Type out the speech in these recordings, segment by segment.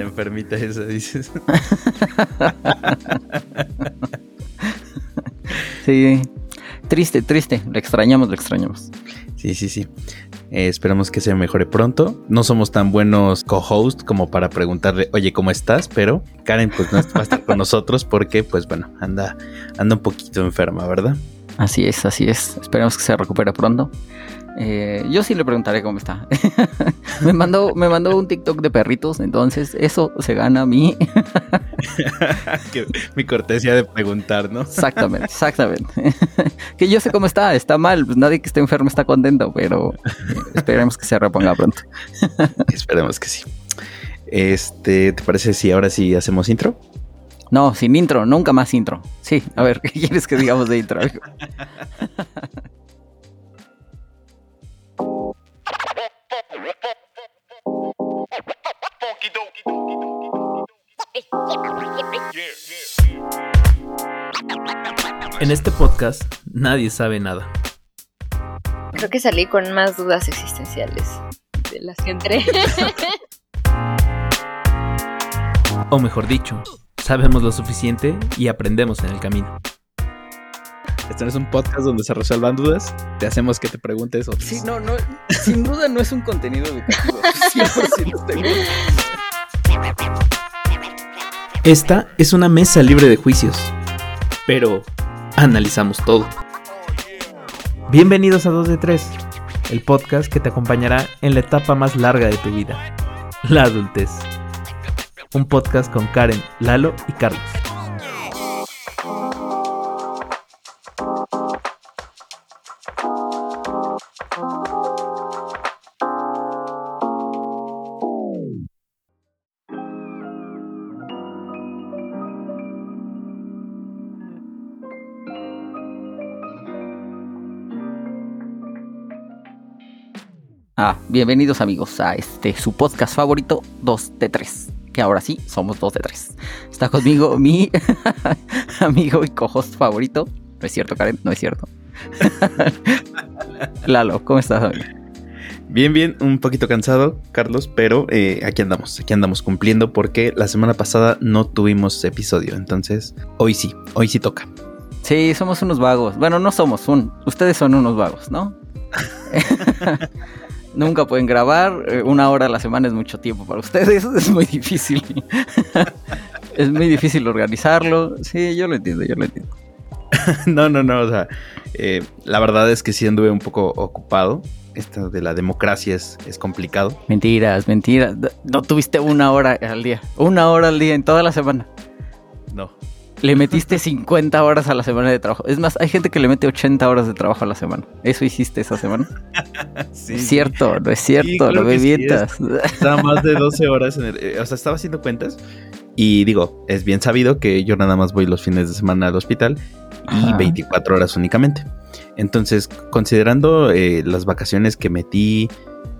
La enfermita esa, dices. sí. Triste, triste. Le extrañamos, le extrañamos. Sí, sí, sí. Eh, esperamos que se mejore pronto. No somos tan buenos co-host como para preguntarle, oye, ¿cómo estás? Pero Karen pues no va a estar con nosotros porque, pues bueno, anda, anda un poquito enferma, ¿verdad? Así es, así es. Esperamos que se recupere pronto. Eh, yo sí le preguntaré cómo está. me, mandó, me mandó un TikTok de perritos, entonces eso se gana a mí. mi cortesía de preguntar, ¿no? exactamente, exactamente. que yo sé cómo está, está mal, pues nadie que esté enfermo está contento, pero esperemos que se reponga pronto. esperemos que sí. Este, ¿te parece si ahora sí hacemos intro? No, sin intro, nunca más intro. Sí, a ver, ¿qué quieres que digamos de intro? En este podcast nadie sabe nada. Creo que salí con más dudas existenciales de las que entré. o mejor dicho, sabemos lo suficiente y aprendemos en el camino. Este no es un podcast donde se resuelvan dudas, te hacemos que te preguntes otras. Sí, no, no, sin duda no es un contenido educativo. Esta es una mesa libre de juicios, pero analizamos todo. Bienvenidos a 2 de 3, el podcast que te acompañará en la etapa más larga de tu vida, la adultez. Un podcast con Karen, Lalo y Carlos. Ah, bienvenidos amigos a este su podcast favorito 2 de 3. Que ahora sí somos 2 de 3. Está conmigo mi amigo y co-host favorito. No es cierto, Karen, no es cierto. Lalo, ¿cómo estás, amigo? Bien, bien, un poquito cansado, Carlos, pero eh, aquí andamos, aquí andamos cumpliendo porque la semana pasada no tuvimos episodio, entonces hoy sí, hoy sí toca. Sí, somos unos vagos. Bueno, no somos un, ustedes son unos vagos, ¿no? Nunca pueden grabar, eh, una hora a la semana es mucho tiempo para ustedes, es muy difícil. es muy difícil organizarlo. Sí, yo lo entiendo, yo lo entiendo. no, no, no, o sea, eh, la verdad es que sí anduve un poco ocupado. Esto de la democracia es, es complicado. Mentiras, mentiras. No tuviste una hora al día. Una hora al día en toda la semana. No, le metiste 50 horas a la semana de trabajo. Es más, hay gente que le mete 80 horas de trabajo a la semana. ¿Eso hiciste esa semana? sí. Es cierto, no es cierto, lo bebietas. estaba más de 12 horas en el, eh, O sea, estaba haciendo cuentas. Y digo, es bien sabido que yo nada más voy los fines de semana al hospital y 24 horas únicamente. Entonces, considerando eh, las vacaciones que metí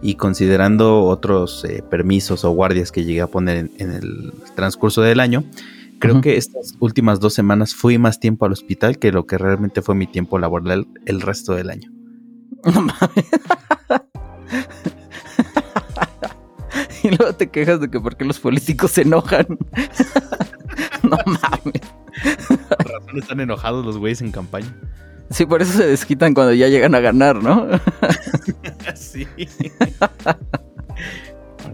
y considerando otros eh, permisos o guardias que llegué a poner en el transcurso del año, Creo que estas últimas dos semanas fui más tiempo al hospital que lo que realmente fue mi tiempo laboral el resto del año. No mames. y luego te quejas de que por qué los políticos se enojan. no mames. Por razón están enojados los güeyes en campaña. Sí, por eso se desquitan cuando ya llegan a ganar, ¿no? sí.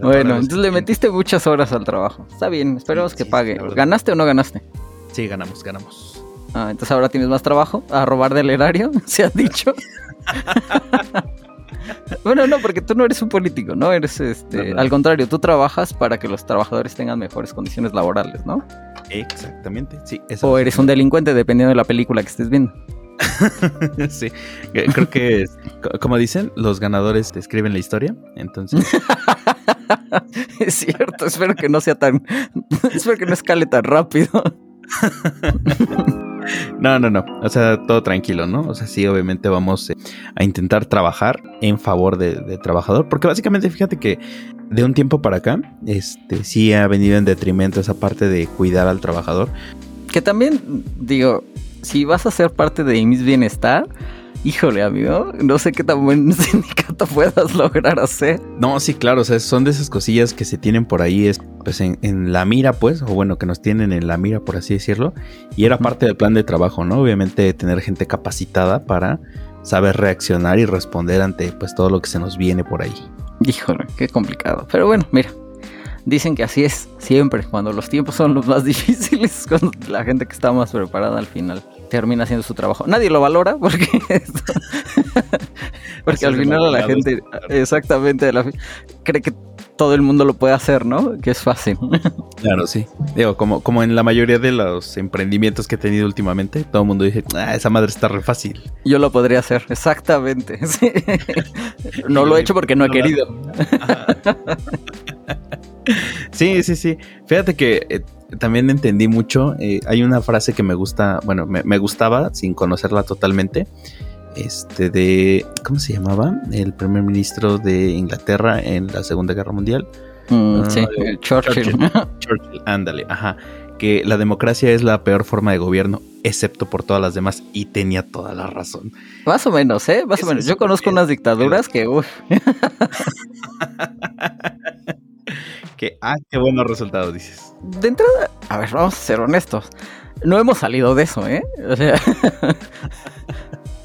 Bueno, entonces le metiste muchas horas al trabajo. Está bien, esperemos que pague. ¿Ganaste o no ganaste? Sí, ganamos, ganamos. Ah, entonces ahora tienes más trabajo a robar del erario, se ha dicho. bueno, no, porque tú no eres un político, ¿no? Eres este. Al contrario, tú trabajas para que los trabajadores tengan mejores condiciones laborales, ¿no? Exactamente, sí. o eres un delincuente, dependiendo de la película que estés viendo. Sí, creo que, como dicen, los ganadores escriben la historia, entonces... es cierto, espero que no sea tan... espero que no escale tan rápido. No, no, no. O sea, todo tranquilo, ¿no? O sea, sí, obviamente vamos eh, a intentar trabajar en favor del trabajador. Porque básicamente, fíjate que de un tiempo para acá, este, sí ha venido en detrimento esa parte de cuidar al trabajador. Que también, digo, si vas a ser parte de mis bienestar, híjole, amigo, no sé qué tan buen sindicato puedas lograr hacer. No, sí, claro, o sea, son de esas cosillas que se tienen por ahí, es, pues en, en la mira, pues, o bueno, que nos tienen en la mira, por así decirlo, y era parte del plan de trabajo, ¿no? Obviamente tener gente capacitada para saber reaccionar y responder ante pues todo lo que se nos viene por ahí. Híjole, qué complicado. Pero bueno, mira, dicen que así es siempre, cuando los tiempos son los más difíciles, cuando la gente que está más preparada al final termina haciendo su trabajo. Nadie lo valora porque porque al final la gente exactamente la, cree que todo el mundo lo puede hacer, ¿no? Que es fácil. Claro, sí. Digo, como, como en la mayoría de los emprendimientos que he tenido últimamente, todo el mundo dice, ah, esa madre está re fácil. Yo lo podría hacer, exactamente. No lo he hecho porque no he querido. Sí, sí, sí. Fíjate que eh, también entendí mucho. Eh, hay una frase que me gusta, bueno, me, me, gustaba sin conocerla totalmente. Este de, ¿cómo se llamaba? El primer ministro de Inglaterra en la Segunda Guerra Mundial. Mm, uh, sí, Churchill. Churchill. Churchill, ándale, ajá. Que la democracia es la peor forma de gobierno, excepto por todas las demás, y tenía toda la razón. Más o menos, ¿eh? Más o menos. Yo conozco unas dictaduras que, uff. que, ah, qué buenos resultados, dices. De entrada, a ver, vamos a ser honestos. No hemos salido de eso, ¿eh? O sea,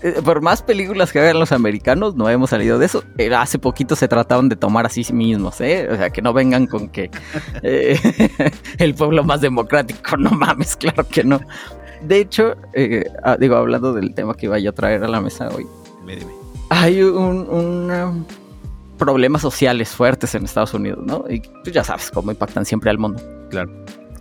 por más películas que hagan los americanos, no hemos salido de eso. Hace poquito se trataron de tomar a sí mismos, ¿eh? O sea, que no vengan con que eh, el pueblo más democrático, no mames, claro que no. De hecho, eh, digo, hablando del tema que iba a traer a la mesa hoy, dime, dime. hay un, un um, problemas sociales fuertes en Estados Unidos, ¿no? Y pues ya sabes cómo impactan siempre al mundo. Claro.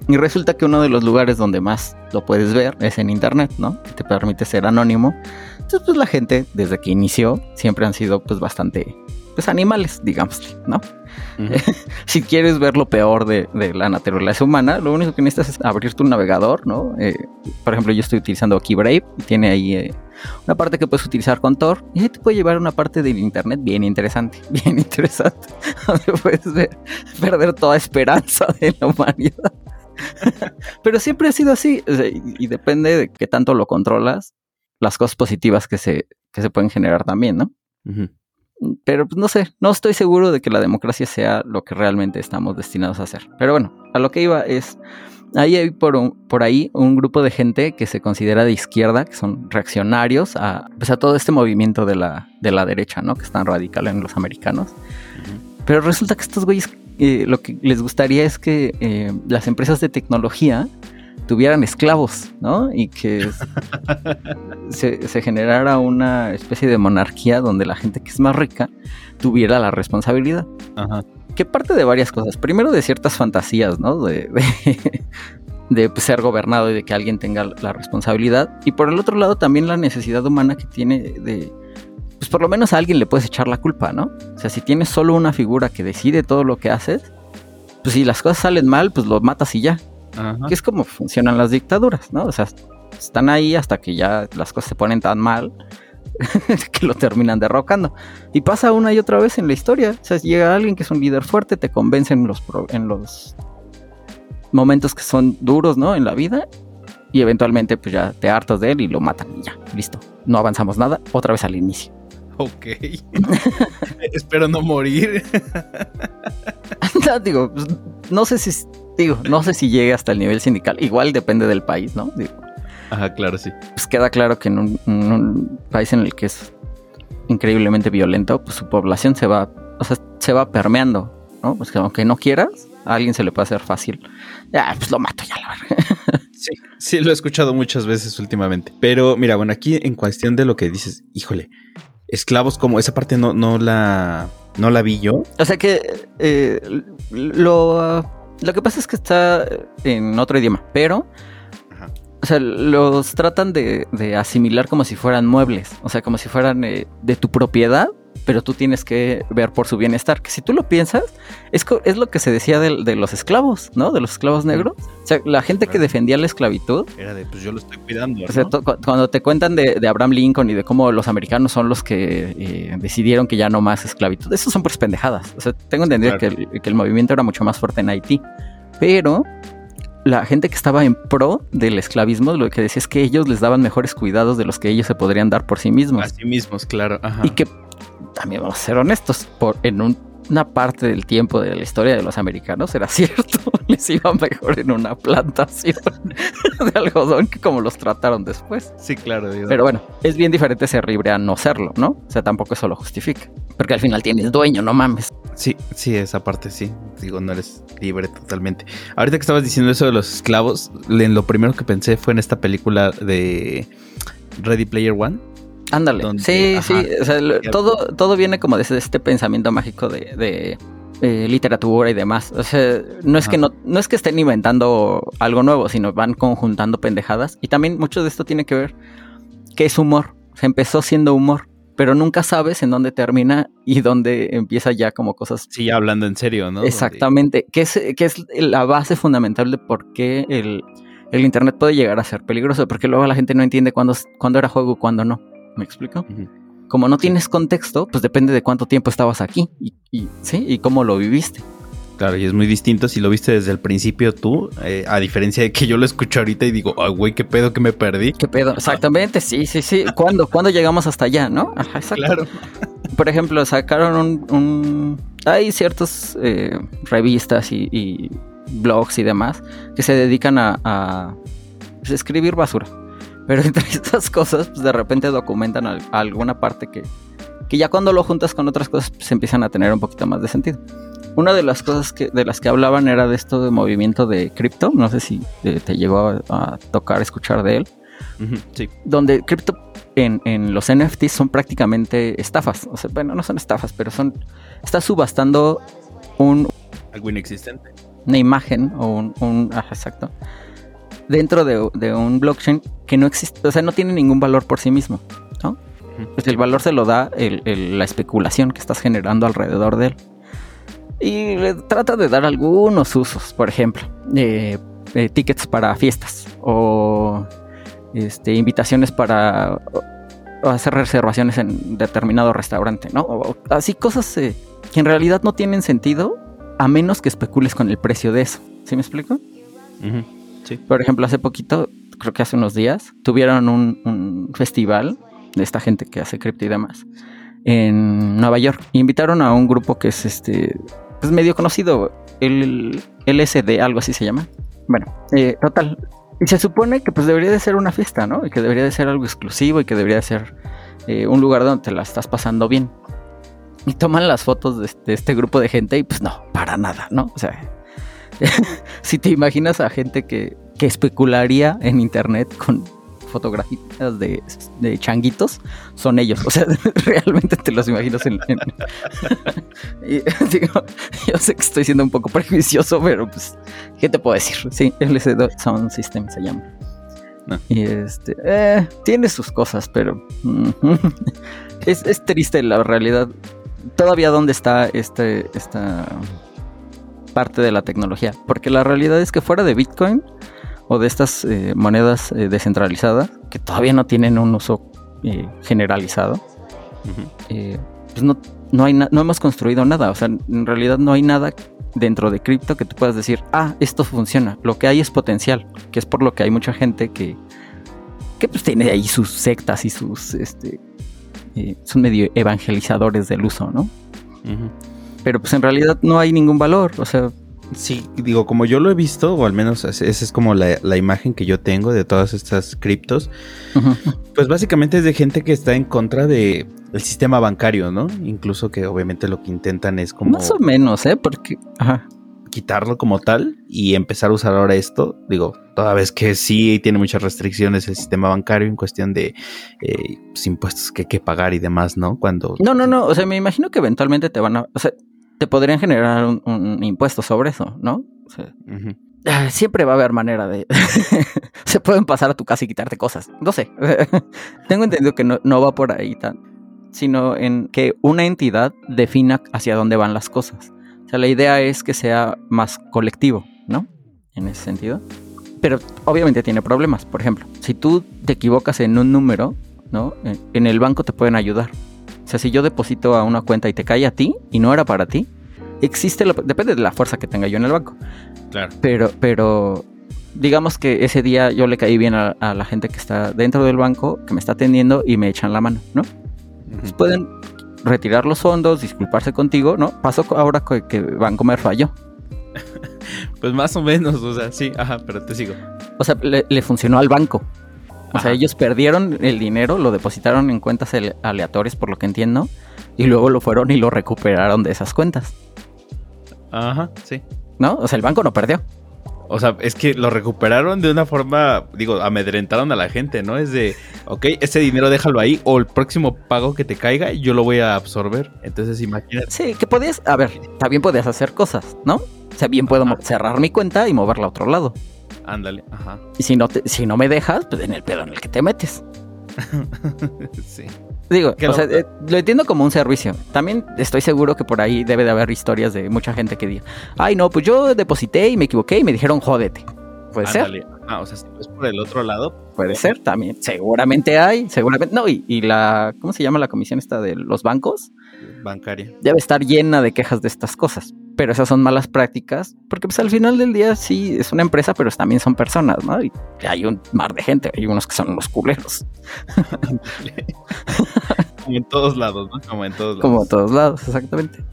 Y resulta que uno de los lugares donde más lo puedes ver es en internet, ¿no? Que te permite ser anónimo. Entonces, pues la gente, desde que inició, siempre han sido pues bastante, pues animales, digamos, ¿no? Uh -huh. si quieres ver lo peor de, de, la naturaleza humana, lo único que necesitas es abrirte un navegador, ¿no? Eh, por ejemplo, yo estoy utilizando aquí Brave, tiene ahí eh, una parte que puedes utilizar con Tor, y ahí te puede llevar a una parte del internet bien interesante, bien interesante, donde puedes ver, perder toda esperanza de la humanidad. Pero siempre ha sido así, o sea, y, y, depende de qué tanto lo controlas, las cosas positivas que se, que se pueden generar también, ¿no? Uh -huh. Pero pues no sé, no estoy seguro de que la democracia sea lo que realmente estamos destinados a hacer. Pero bueno, a lo que iba es, ahí hay por, un, por ahí un grupo de gente que se considera de izquierda, que son reaccionarios a, pues a todo este movimiento de la, de la derecha, ¿no? Que es tan radical en los americanos. Uh -huh. Pero resulta que estos güeyes eh, lo que les gustaría es que eh, las empresas de tecnología tuvieran esclavos, ¿no? Y que se, se, generara una especie de monarquía donde la gente que es más rica tuviera la responsabilidad. Ajá. Que parte de varias cosas. Primero de ciertas fantasías, ¿no? De, de, de pues, ser gobernado y de que alguien tenga la responsabilidad. Y por el otro lado también la necesidad humana que tiene de pues por lo menos a alguien le puedes echar la culpa, ¿no? O sea, si tienes solo una figura que decide todo lo que haces, pues si las cosas salen mal, pues lo matas y ya. Que es como funcionan las dictaduras, ¿no? O sea, están ahí hasta que ya las cosas se ponen tan mal que lo terminan derrocando. Y pasa una y otra vez en la historia. O sea, llega alguien que es un líder fuerte, te convence en los, en los momentos que son duros, ¿no? En la vida. Y eventualmente, pues ya te hartas de él y lo matan y ya, listo. No avanzamos nada, otra vez al inicio. Ok. Espero no morir. no, digo, pues, no sé si digo, no sé si llegue hasta el nivel sindical. Igual depende del país, ¿no? Digo, Ajá, claro, sí. Pues queda claro que en un, en un, país en el que es increíblemente violento, pues su población se va, o sea, se va permeando, ¿no? Pues que aunque no quieras, a alguien se le puede hacer fácil. Ya, pues lo mato ya, la verdad. sí, sí, lo he escuchado muchas veces últimamente. Pero mira, bueno, aquí en cuestión de lo que dices, híjole, esclavos como esa parte no, no la no la vi yo. O sea que eh, lo, lo que pasa es que está en otro idioma, pero Ajá. o sea, los tratan de, de, asimilar como si fueran muebles, o sea, como si fueran eh, de tu propiedad, pero tú tienes que ver por su bienestar. Que si tú lo piensas, es, es lo que se decía de, de, los esclavos, ¿no? De los esclavos negros. O sea, la gente que defendía la esclavitud. Era de, pues yo lo estoy cuidando. ¿no? O sea, cuando te cuentan de, de, Abraham Lincoln y de cómo los americanos son los que eh, decidieron que ya no más esclavitud, eso son pues pendejadas. O sea, tengo entendido claro. que, el, que el movimiento era mucho más fuerte en Haití. Pero la gente que estaba en pro del esclavismo lo que decía es que ellos les daban mejores cuidados de los que ellos se podrían dar por sí mismos. A sí mismos, claro. Ajá. Y que también vamos a ser honestos, por, en un una parte del tiempo de la historia de los americanos era cierto, les iba mejor en una plantación de algodón que como los trataron después. Sí, claro. Pero bueno, es bien diferente ser libre a no serlo, ¿no? O sea, tampoco eso lo justifica. Porque al final tienes dueño, no mames. Sí, sí, esa parte sí. Digo, no eres libre totalmente. Ahorita que estabas diciendo eso de los esclavos, lo primero que pensé fue en esta película de Ready Player One Ándale. sí, sí. O sea, todo, todo viene como desde este pensamiento mágico de, de literatura y demás. O sea, no es que no, no es que estén inventando algo nuevo, sino van conjuntando pendejadas. Y también mucho de esto tiene que ver que es humor. Se empezó siendo humor, pero nunca sabes en dónde termina y dónde empieza ya como cosas. Sí, hablando en serio, ¿no? Exactamente. Que es, que es la base fundamental de por qué el, el internet puede llegar a ser peligroso, porque luego la gente no entiende cuándo, cuándo era juego y cuándo no. ¿Me explico? Como no tienes contexto, pues depende de cuánto tiempo estabas aquí y, ¿sí? y cómo lo viviste. Claro, y es muy distinto si lo viste desde el principio tú, eh, a diferencia de que yo lo escucho ahorita y digo, ay, güey, qué pedo que me perdí. ¿Qué pedo? Exactamente, sí, sí, sí. ¿Cuándo, ¿Cuándo llegamos hasta allá, no? Ajá, exacto. Claro. Por ejemplo, sacaron un... Hay ciertas eh, revistas y, blogs y demás que se dedican a, a pues, escribir basura. Pero entre estas cosas, pues de repente documentan alguna parte que, que ya cuando lo juntas con otras cosas, pues empiezan a tener un poquito más de sentido. Una de las cosas que, de las que hablaban era de esto de movimiento de cripto. No sé si te, llegó a, tocar escuchar de él. sí. Donde cripto en, en, los NFTs son prácticamente estafas. O sea, bueno, no son estafas, pero son. Estás subastando un. Algo inexistente. Una imagen o un. un exacto dentro de, un blockchain que no existe, o sea, no tiene ningún valor por sí mismo, ¿no? Pues el valor se lo da la especulación que estás generando alrededor de él. Y le trata de dar algunos usos, por ejemplo, eh, tickets para fiestas o este, invitaciones para hacer reservaciones en determinado restaurante, ¿no? así cosas eh, que en realidad no tienen sentido a menos que especules con el precio de eso. ¿Sí me explico? Por ejemplo, hace poquito, creo que hace unos días, tuvieron un, festival de esta gente que hace cripto y demás en Nueva York. invitaron a un grupo que es este, pues medio conocido, el LSD, algo así se llama. Bueno, eh, total. Y se supone que pues debería de ser una fiesta, ¿no? Y que debería de ser algo exclusivo y que debería de ser eh, un lugar donde te la estás pasando bien. Y toman las fotos de este, de este grupo de gente y pues no, para nada, ¿no? O sea, si te imaginas a gente que, especularía en internet con fotografías de, changuitos, son ellos. O sea, realmente te los imaginas en... yo sé que estoy siendo un poco prejuicioso, pero pues, ¿qué te puedo decir? Sí, LCD Sound System se llama. Y este, eh, tiene sus cosas, pero es, es, triste la realidad. Todavía dónde está este, esta parte de la tecnología. Porque la realidad es que fuera de Bitcoin o de estas eh, monedas eh, descentralizadas, que todavía no tienen un uso eh, generalizado, pues no, no, hay no hemos construido nada. O sea, en realidad no hay nada dentro de cripto que tú puedas decir, ah, esto funciona. Lo que hay es potencial, que es por lo que hay mucha gente que, que pues tiene ahí sus sectas y sus, este, son medio evangelizadores del uso, ¿no? Pero pues en realidad no hay ningún valor, o sea... Sí, digo, como yo lo he visto, o al menos esa es como la, imagen que yo tengo de todas estas criptos, pues básicamente es de gente que está en contra de el sistema bancario, ¿no? Incluso que obviamente lo que intentan es como... Más o menos, ¿eh? Porque... quitarlo como tal y empezar a usar ahora esto. Digo, toda vez que sí tiene muchas restricciones el sistema bancario en cuestión de eh, pues, impuestos que hay que pagar y demás, ¿no? Cuando... No, no, no, o sea, me imagino que eventualmente te van a... O sea, te podrían generar un, impuesto sobre eso, ¿no? Ah, siempre va a haber manera de... se pueden pasar a tu casa y quitarte cosas. No sé. Tengo entendido que no, no va por ahí tan... Sino en que una entidad defina hacia dónde van las cosas. O sea, la idea es que sea más colectivo, ¿no? En ese sentido. Pero obviamente tiene problemas. Por ejemplo, si tú te equivocas en un número, ¿no? En el banco te pueden ayudar sea, si yo deposito a una cuenta y te cae a ti y no era para ti, existe, lo, depende de la fuerza que tenga yo en el banco. Claro. Pero, pero digamos que ese día yo le caí bien a, la gente que está dentro del banco, que me está atendiendo y me echan la mano, ¿no? pueden retirar los fondos, disculparse contigo, ¿no? Pasó ahora que, que Bancomer falló. Pues más o menos, o sea, sí, ajá, pero te sigo. O sea, le, le funcionó al banco. O sea, ellos perdieron el dinero, lo depositaron en cuentas ale- aleatorias, por lo que entiendo, y luego lo fueron y lo recuperaron de esas cuentas, Ajá, sí. ¿no? O sea, el banco no perdió. O sea, es que lo recuperaron de una forma, digo, amedrentaron a la gente, ¿no? Es de, ok, ese dinero déjalo ahí o el próximo pago que te caiga yo lo voy a absorber. Entonces imagínate. Sí, que podías, a ver, también podías hacer cosas, ¿no? O sea, bien puedo cerrar mi cuenta y moverla a otro lado. Ándale, ajá. Y si no, te- si no me dejas, pues en el pedo en el que te metes. sí. Digo, o lo- sea, eh, lo entiendo como un servicio. También estoy seguro que por ahí debe de haber historias de mucha gente que diga, ay, no, pues yo deposité y me equivoqué y me dijeron jódete. Puede ser, Ándale. Ah, o sea, si es por el otro lado, puede ser también. Seguramente hay, seguramente. No, y, y la, ¿cómo se llama la comisión esta de los bancos? Bancaria. Debe estar llena de quejas de estas cosas. Pero esas son malas prácticas, porque pues al final del día sí es una empresa, pero también son personas, ¿no? Y hay un mar de gente, hay unos que son unos culeros, Como en todos lados, ¿no? Como en todos lados. como a todos lados, exactamente.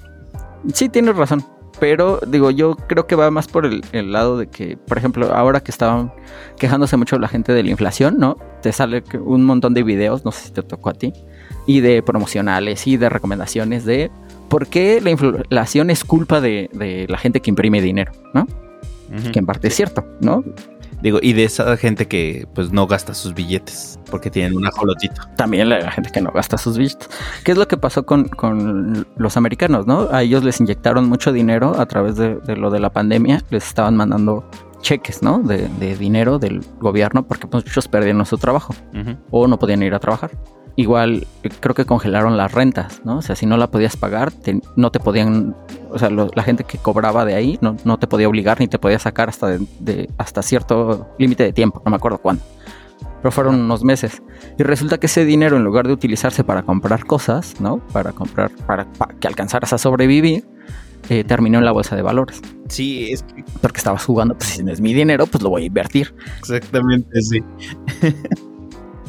Sí, tienes razón. Pero digo, yo creo que va más por el, el lado de que, por ejemplo, ahora que estaban quejándose mucho la gente de la inflación, ¿no? Te sale un montón de videos, no sé si te tocó a ti, y de promocionales y de recomendaciones de por qué la inflación es culpa de, de la gente que imprime dinero, ¿no? Que en parte es cierto, ¿no? Digo, y de esa gente que pues no gasta sus billetes porque tienen un ajolotito. También la gente que no gasta sus billetes. ¿Qué es lo que pasó con, con los americanos, no? A ellos les inyectaron mucho dinero a través de, de lo de la pandemia. Les estaban mandando cheques, ¿no? De, de dinero del gobierno porque pues, muchos perdieron su trabajo o no podían ir a trabajar. Igual creo que congelaron las rentas, ¿no? O sea, si no la podías pagar, te- no te podían, o sea, lo- la gente que cobraba de ahí no, no te podía obligar ni te podía sacar hasta, de, de- hasta cierto límite de tiempo, no me acuerdo cuándo. Pero fueron unos meses. Y resulta que ese dinero, en lugar de utilizarse para comprar cosas, ¿no? Para comprar, para, para que alcanzaras a sobrevivir, eh, terminó en la bolsa de valores. Sí, es que Porque estabas jugando, pues si no es mi dinero, pues lo voy a invertir. exactamente, sí.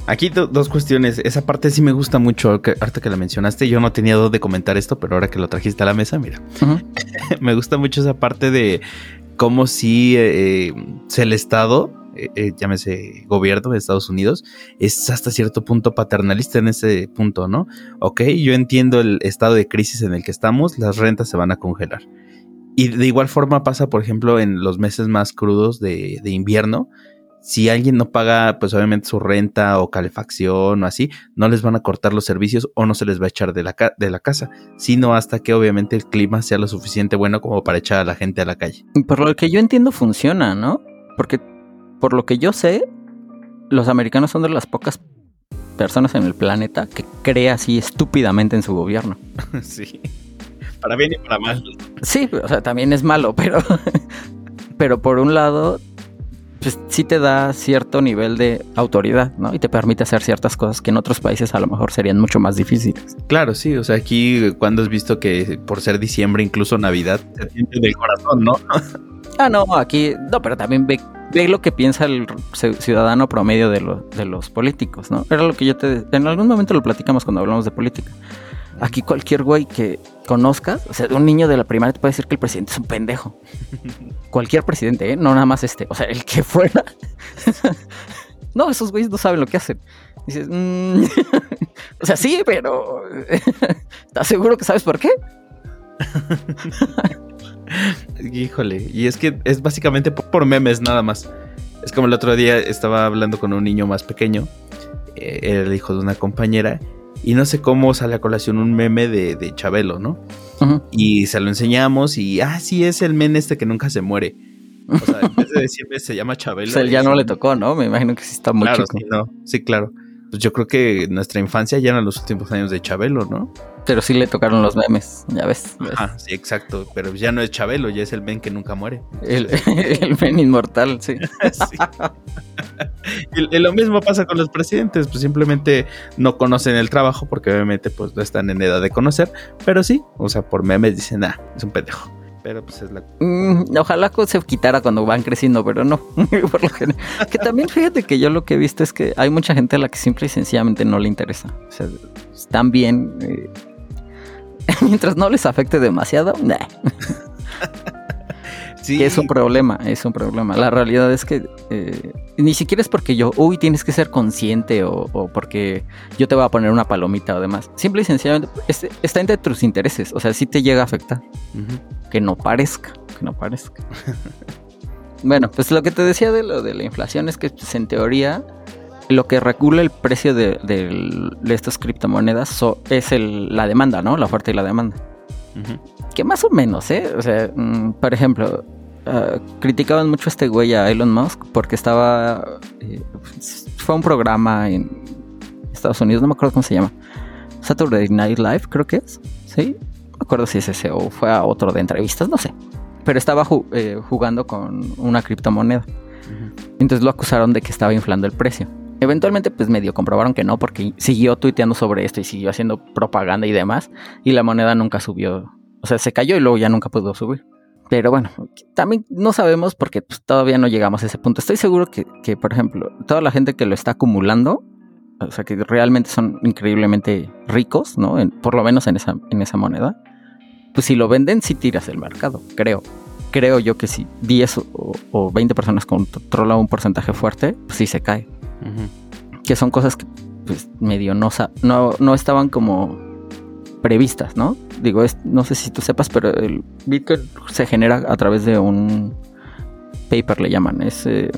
Aquí do- dos cuestiones. Esa parte sí me gusta mucho. Que, ahorita que la mencionaste, yo no tenía dónde comentar esto, pero ahora que lo trajiste a la mesa, mira. Me gusta mucho esa parte de cómo si eh, si el Estado, eh, eh, llámese gobierno de Estados Unidos, es hasta cierto punto paternalista en ese punto, ¿no? Ok, yo entiendo el estado de crisis en el que estamos, las rentas se van a congelar. Y de igual forma pasa, por ejemplo, en los meses más crudos de, de invierno. Si alguien no paga, pues obviamente su renta o calefacción o así, no les van a cortar los servicios o no se les va a echar de la, ca- de la casa, sino hasta que obviamente el clima sea lo suficiente bueno como para echar a la gente a la calle. Por lo que yo entiendo funciona, ¿no? Porque por lo que yo sé, los americanos son de las pocas personas en el planeta que cree así estúpidamente en su gobierno. sí. Para bien y para mal. Sí, o sea, también es malo, pero pero por un lado pues sí te da cierto nivel de autoridad, ¿no? Y te permite hacer ciertas cosas que en otros países a lo mejor serían mucho más difíciles. Claro, sí, o sea, aquí cuando has visto que por ser diciembre, incluso Navidad, se siente del corazón, ¿no? Ah, no, aquí no, pero también ve, ve lo que piensa el ci- ciudadano promedio de, lo- de los políticos, ¿no? Era lo que yo te... En algún momento lo platicamos cuando hablamos de política. Aquí cualquier güey que conozcas, o sea, un niño de la primaria te puede decir que el presidente es un pendejo. cualquier presidente, ¿eh? No nada más este, o sea, el que fuera. no, esos güeyes no saben lo que hacen. Dices, "Mm". o sea, sí, pero... ¿Estás seguro que sabes por qué? Híjole, y es que es básicamente por, memes nada más. Es como el otro día estaba hablando con un niño más pequeño, eh, era el hijo de una compañera, y no sé cómo sale a colación un meme de, de Chabelo, ¿no? Y se lo enseñamos y, ah, sí, es el men este que nunca se muere. O sea, en vez de decirme se llama Chabelo. O sea, ya no le tocó, ¿no? Me imagino que sí está muy Claro, chico. sí, no, sí, claro. Pues yo creo que nuestra infancia ya eran los últimos años de Chabelo, ¿no? Pero sí le tocaron los memes, ya ves. ves. Ajá, sí, exacto. Pero ya no es Chabelo, ya es el men que nunca muere. El, el men inmortal, sí. Sí. y, y lo mismo pasa con los presidentes, pues simplemente no conocen el trabajo porque obviamente pues no están en edad de conocer, pero sí, o sea, por memes dicen, ah, es un pendejo. Pero pues es la... Mm, ojalá se quitara cuando van creciendo, pero no. Por lo general. Que también fíjate que yo lo que he visto es que hay mucha gente a la que simple y sencillamente no le interesa. O sea, están bien. eh, mientras no les afecte demasiado, nah. Sí. Es un problema, es un problema. La realidad es que eh, ni siquiera es porque yo, uy, tienes que ser consciente o, o porque yo te voy a poner una palomita o demás. Simple y sencillamente es- está entre tus intereses. O sea, sí te llega a afectar. Que no parezca, que no parezca. bueno, pues lo que te decía de lo de la inflación es que pues, en teoría lo que regula el precio de, estas criptomonedas so- es el- la demanda, ¿no? La oferta y la demanda. Que más o menos, ¿eh? O sea, mm, por ejemplo, ah, criticaban mucho a este güey a Elon Musk porque estaba... eh, fue un programa en Estados Unidos, no me acuerdo cómo se llama. Saturday Night Live, creo que es. ¿Sí? No me acuerdo si es ese o fue a otro de entrevistas, no sé. Pero estaba ju- eh, jugando con una criptomoneda. Entonces lo acusaron de que estaba inflando el precio. Eventualmente, pues medio comprobaron que no, porque siguió tuiteando sobre esto y siguió haciendo propaganda y demás. Y la moneda nunca subió. O sea, se cayó y luego ya nunca pudo subir. Pero bueno, también no sabemos porque pues, todavía no llegamos a ese punto. Estoy seguro que, que, por ejemplo, toda la gente que lo está acumulando, o sea, que realmente son increíblemente ricos, ¿no? Por lo menos en esa, en esa moneda, pues si lo venden, sí tiras el mercado, creo. Creo yo que si 10 o, o 20 personas controlan un porcentaje fuerte, pues sí se cae. Que son cosas que pues medio no, no, no estaban como previstas, ¿no? Digo, no sé si tú sepas, pero el Bitcoin se genera a través de un paper, le llaman. Es, eh,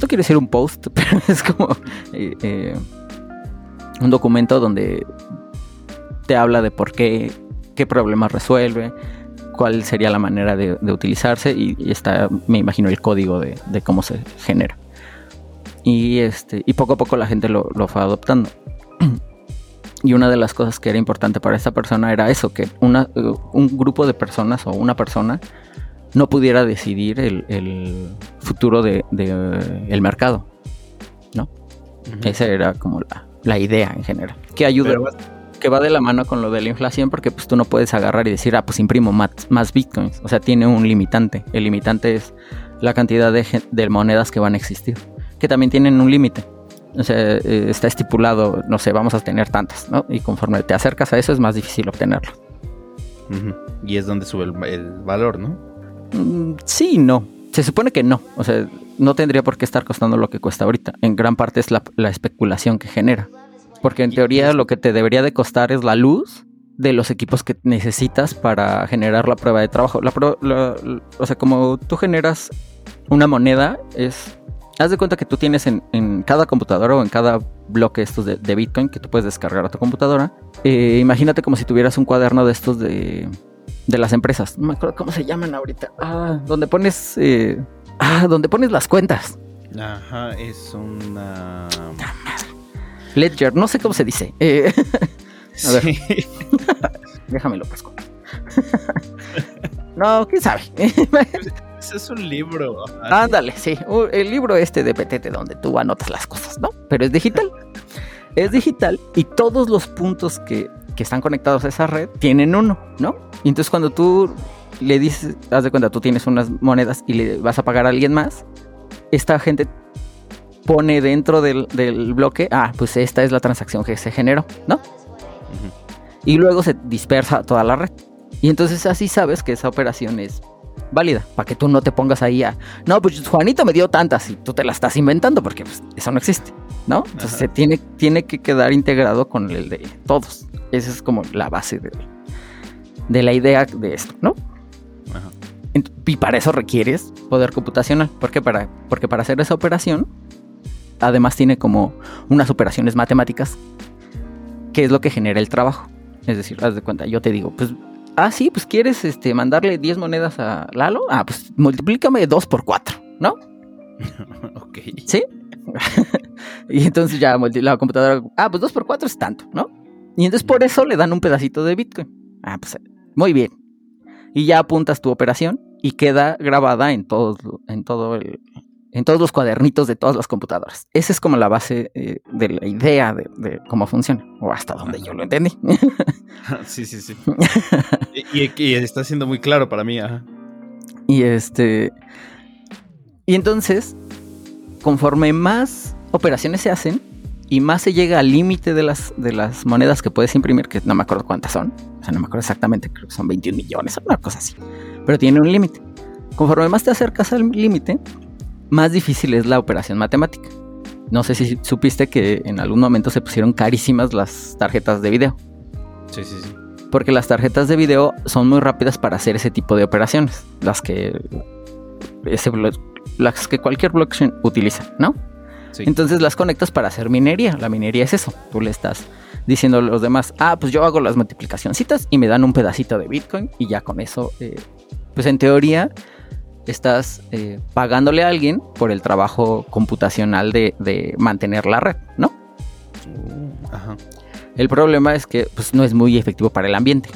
no quiero decir un post, pero es como eh, eh, un documento donde te habla de por qué, qué problemas resuelve, cuál sería la manera de, utilizarse y, está, me imagino, el código de cómo se genera. Y, este, y poco a poco la gente lo, lo fue adoptando. Y una de las cosas que era importante para esta persona era eso, que una, eh, un grupo de personas o una persona no pudiera decidir el, el futuro de, de, el mercado. Ujú. Esa era como la, la idea en general. Que ayuda, Pero que va de la mano con lo de la inflación, porque pues tú no puedes agarrar y decir, ah, pues imprimo más, más bitcoins. O sea, tiene un limitante. El limitante es la cantidad de, de monedas que van a existir, que también tienen un límite. O sea, eh, está estipulado, no sé, vamos a tener tantas, ¿no? Y conforme te acercas a eso es más difícil obtenerlo. Y es donde sube el, el valor, ¿no? Mm, sí no. Se supone que no. O sea, no tendría por qué estar costando lo que cuesta ahorita. En gran parte es la, la especulación que genera. Porque en teoría lo que te debería de costar es la luz de los equipos que necesitas para generar la prueba de trabajo. La- la- o sea, como tú generas una moneda, es... Haz de cuenta que tú tienes en, en cada computadora o en cada bloque estos de, de Bitcoin que tú puedes descargar a tu computadora. eh, imagínate como si tuvieras un cuaderno de estos de, de las empresas. No me acuerdo cómo se llaman ahorita. Ah, donde pones... eh, ah, donde pones las cuentas. Ajá, es una. Ledger, no sé cómo se dice. Eh, A ver. Sí. déjame lo pesco. no, quién sabe. Es un libro. Ándale, sí. El libro este de Petete donde tú anotas las cosas, ¿no? Pero es digital. Es digital y todos los puntos que, que están conectados a esa red tienen uno, ¿no? Y entonces cuando tú le dices, haz de cuenta, tú tienes unas monedas y le vas a pagar a alguien más, esta gente pone dentro del, del bloque, ah, pues esta es la transacción que se generó, ¿no? Ujú. y luego se dispersa toda la red. Y entonces así sabes que esa operación es válida, para que tú no te pongas ahí a, no, pues Juanito me dio tantas y tú te las estás inventando porque pues, eso no existe, ¿no? Entonces Ajá. se tiene, tiene que quedar integrado con el de todos. Esa es como la base de, de la idea de esto, ¿no? Ajá. Y para eso requieres poder computacional. ¿Por qué? Para, porque para hacer esa operación, además tiene como unas operaciones matemáticas, que es lo que genera el trabajo. Es decir, haz de cuenta, yo te digo, pues, ah, sí, pues quieres este, mandarle 10 monedas a Lalo, ah, pues multiplícame 2 por 4, ¿no? ok. ¿Sí? y entonces ya la computadora, ah, pues 2 por 4 es tanto, ¿no? Y entonces por eso le dan un pedacito de Bitcoin. Ah, pues muy bien. Y ya apuntas tu operación y queda grabada en todos, en todo el, en todos los cuadernitos de todas las computadoras. Esa es como la base eh, de la idea de, de cómo funciona, o hasta donde yo lo entendí. sí, sí, sí. y, y- y está siendo muy claro para mí. Ajá. Y este. Y entonces, conforme más operaciones se hacen y más se llega al límite de las, de las monedas que puedes imprimir, que no me acuerdo cuántas son, o sea, no me acuerdo exactamente, creo que son 21 millones, una cosa así, pero tiene un límite. Conforme más te acercas al límite, más difícil es la operación matemática. No sé si supiste que en algún momento se pusieron carísimas las tarjetas de video. Sí, sí, sí. Porque las tarjetas de video son muy rápidas para hacer ese tipo de operaciones. Las que, ese las que cualquier blockchain utiliza, ¿no? Sí. Entonces las conectas para hacer minería. La minería es eso. Tú le estás diciendo a los demás, ah, pues yo hago las multiplicacioncitas y me dan un pedacito de Bitcoin y ya con eso, eh, pues en teoría estás eh, pagándole a alguien por el trabajo computacional de, de mantener la red, ¿no? Ajá. El problema es que pues, no es muy efectivo para el ambiente.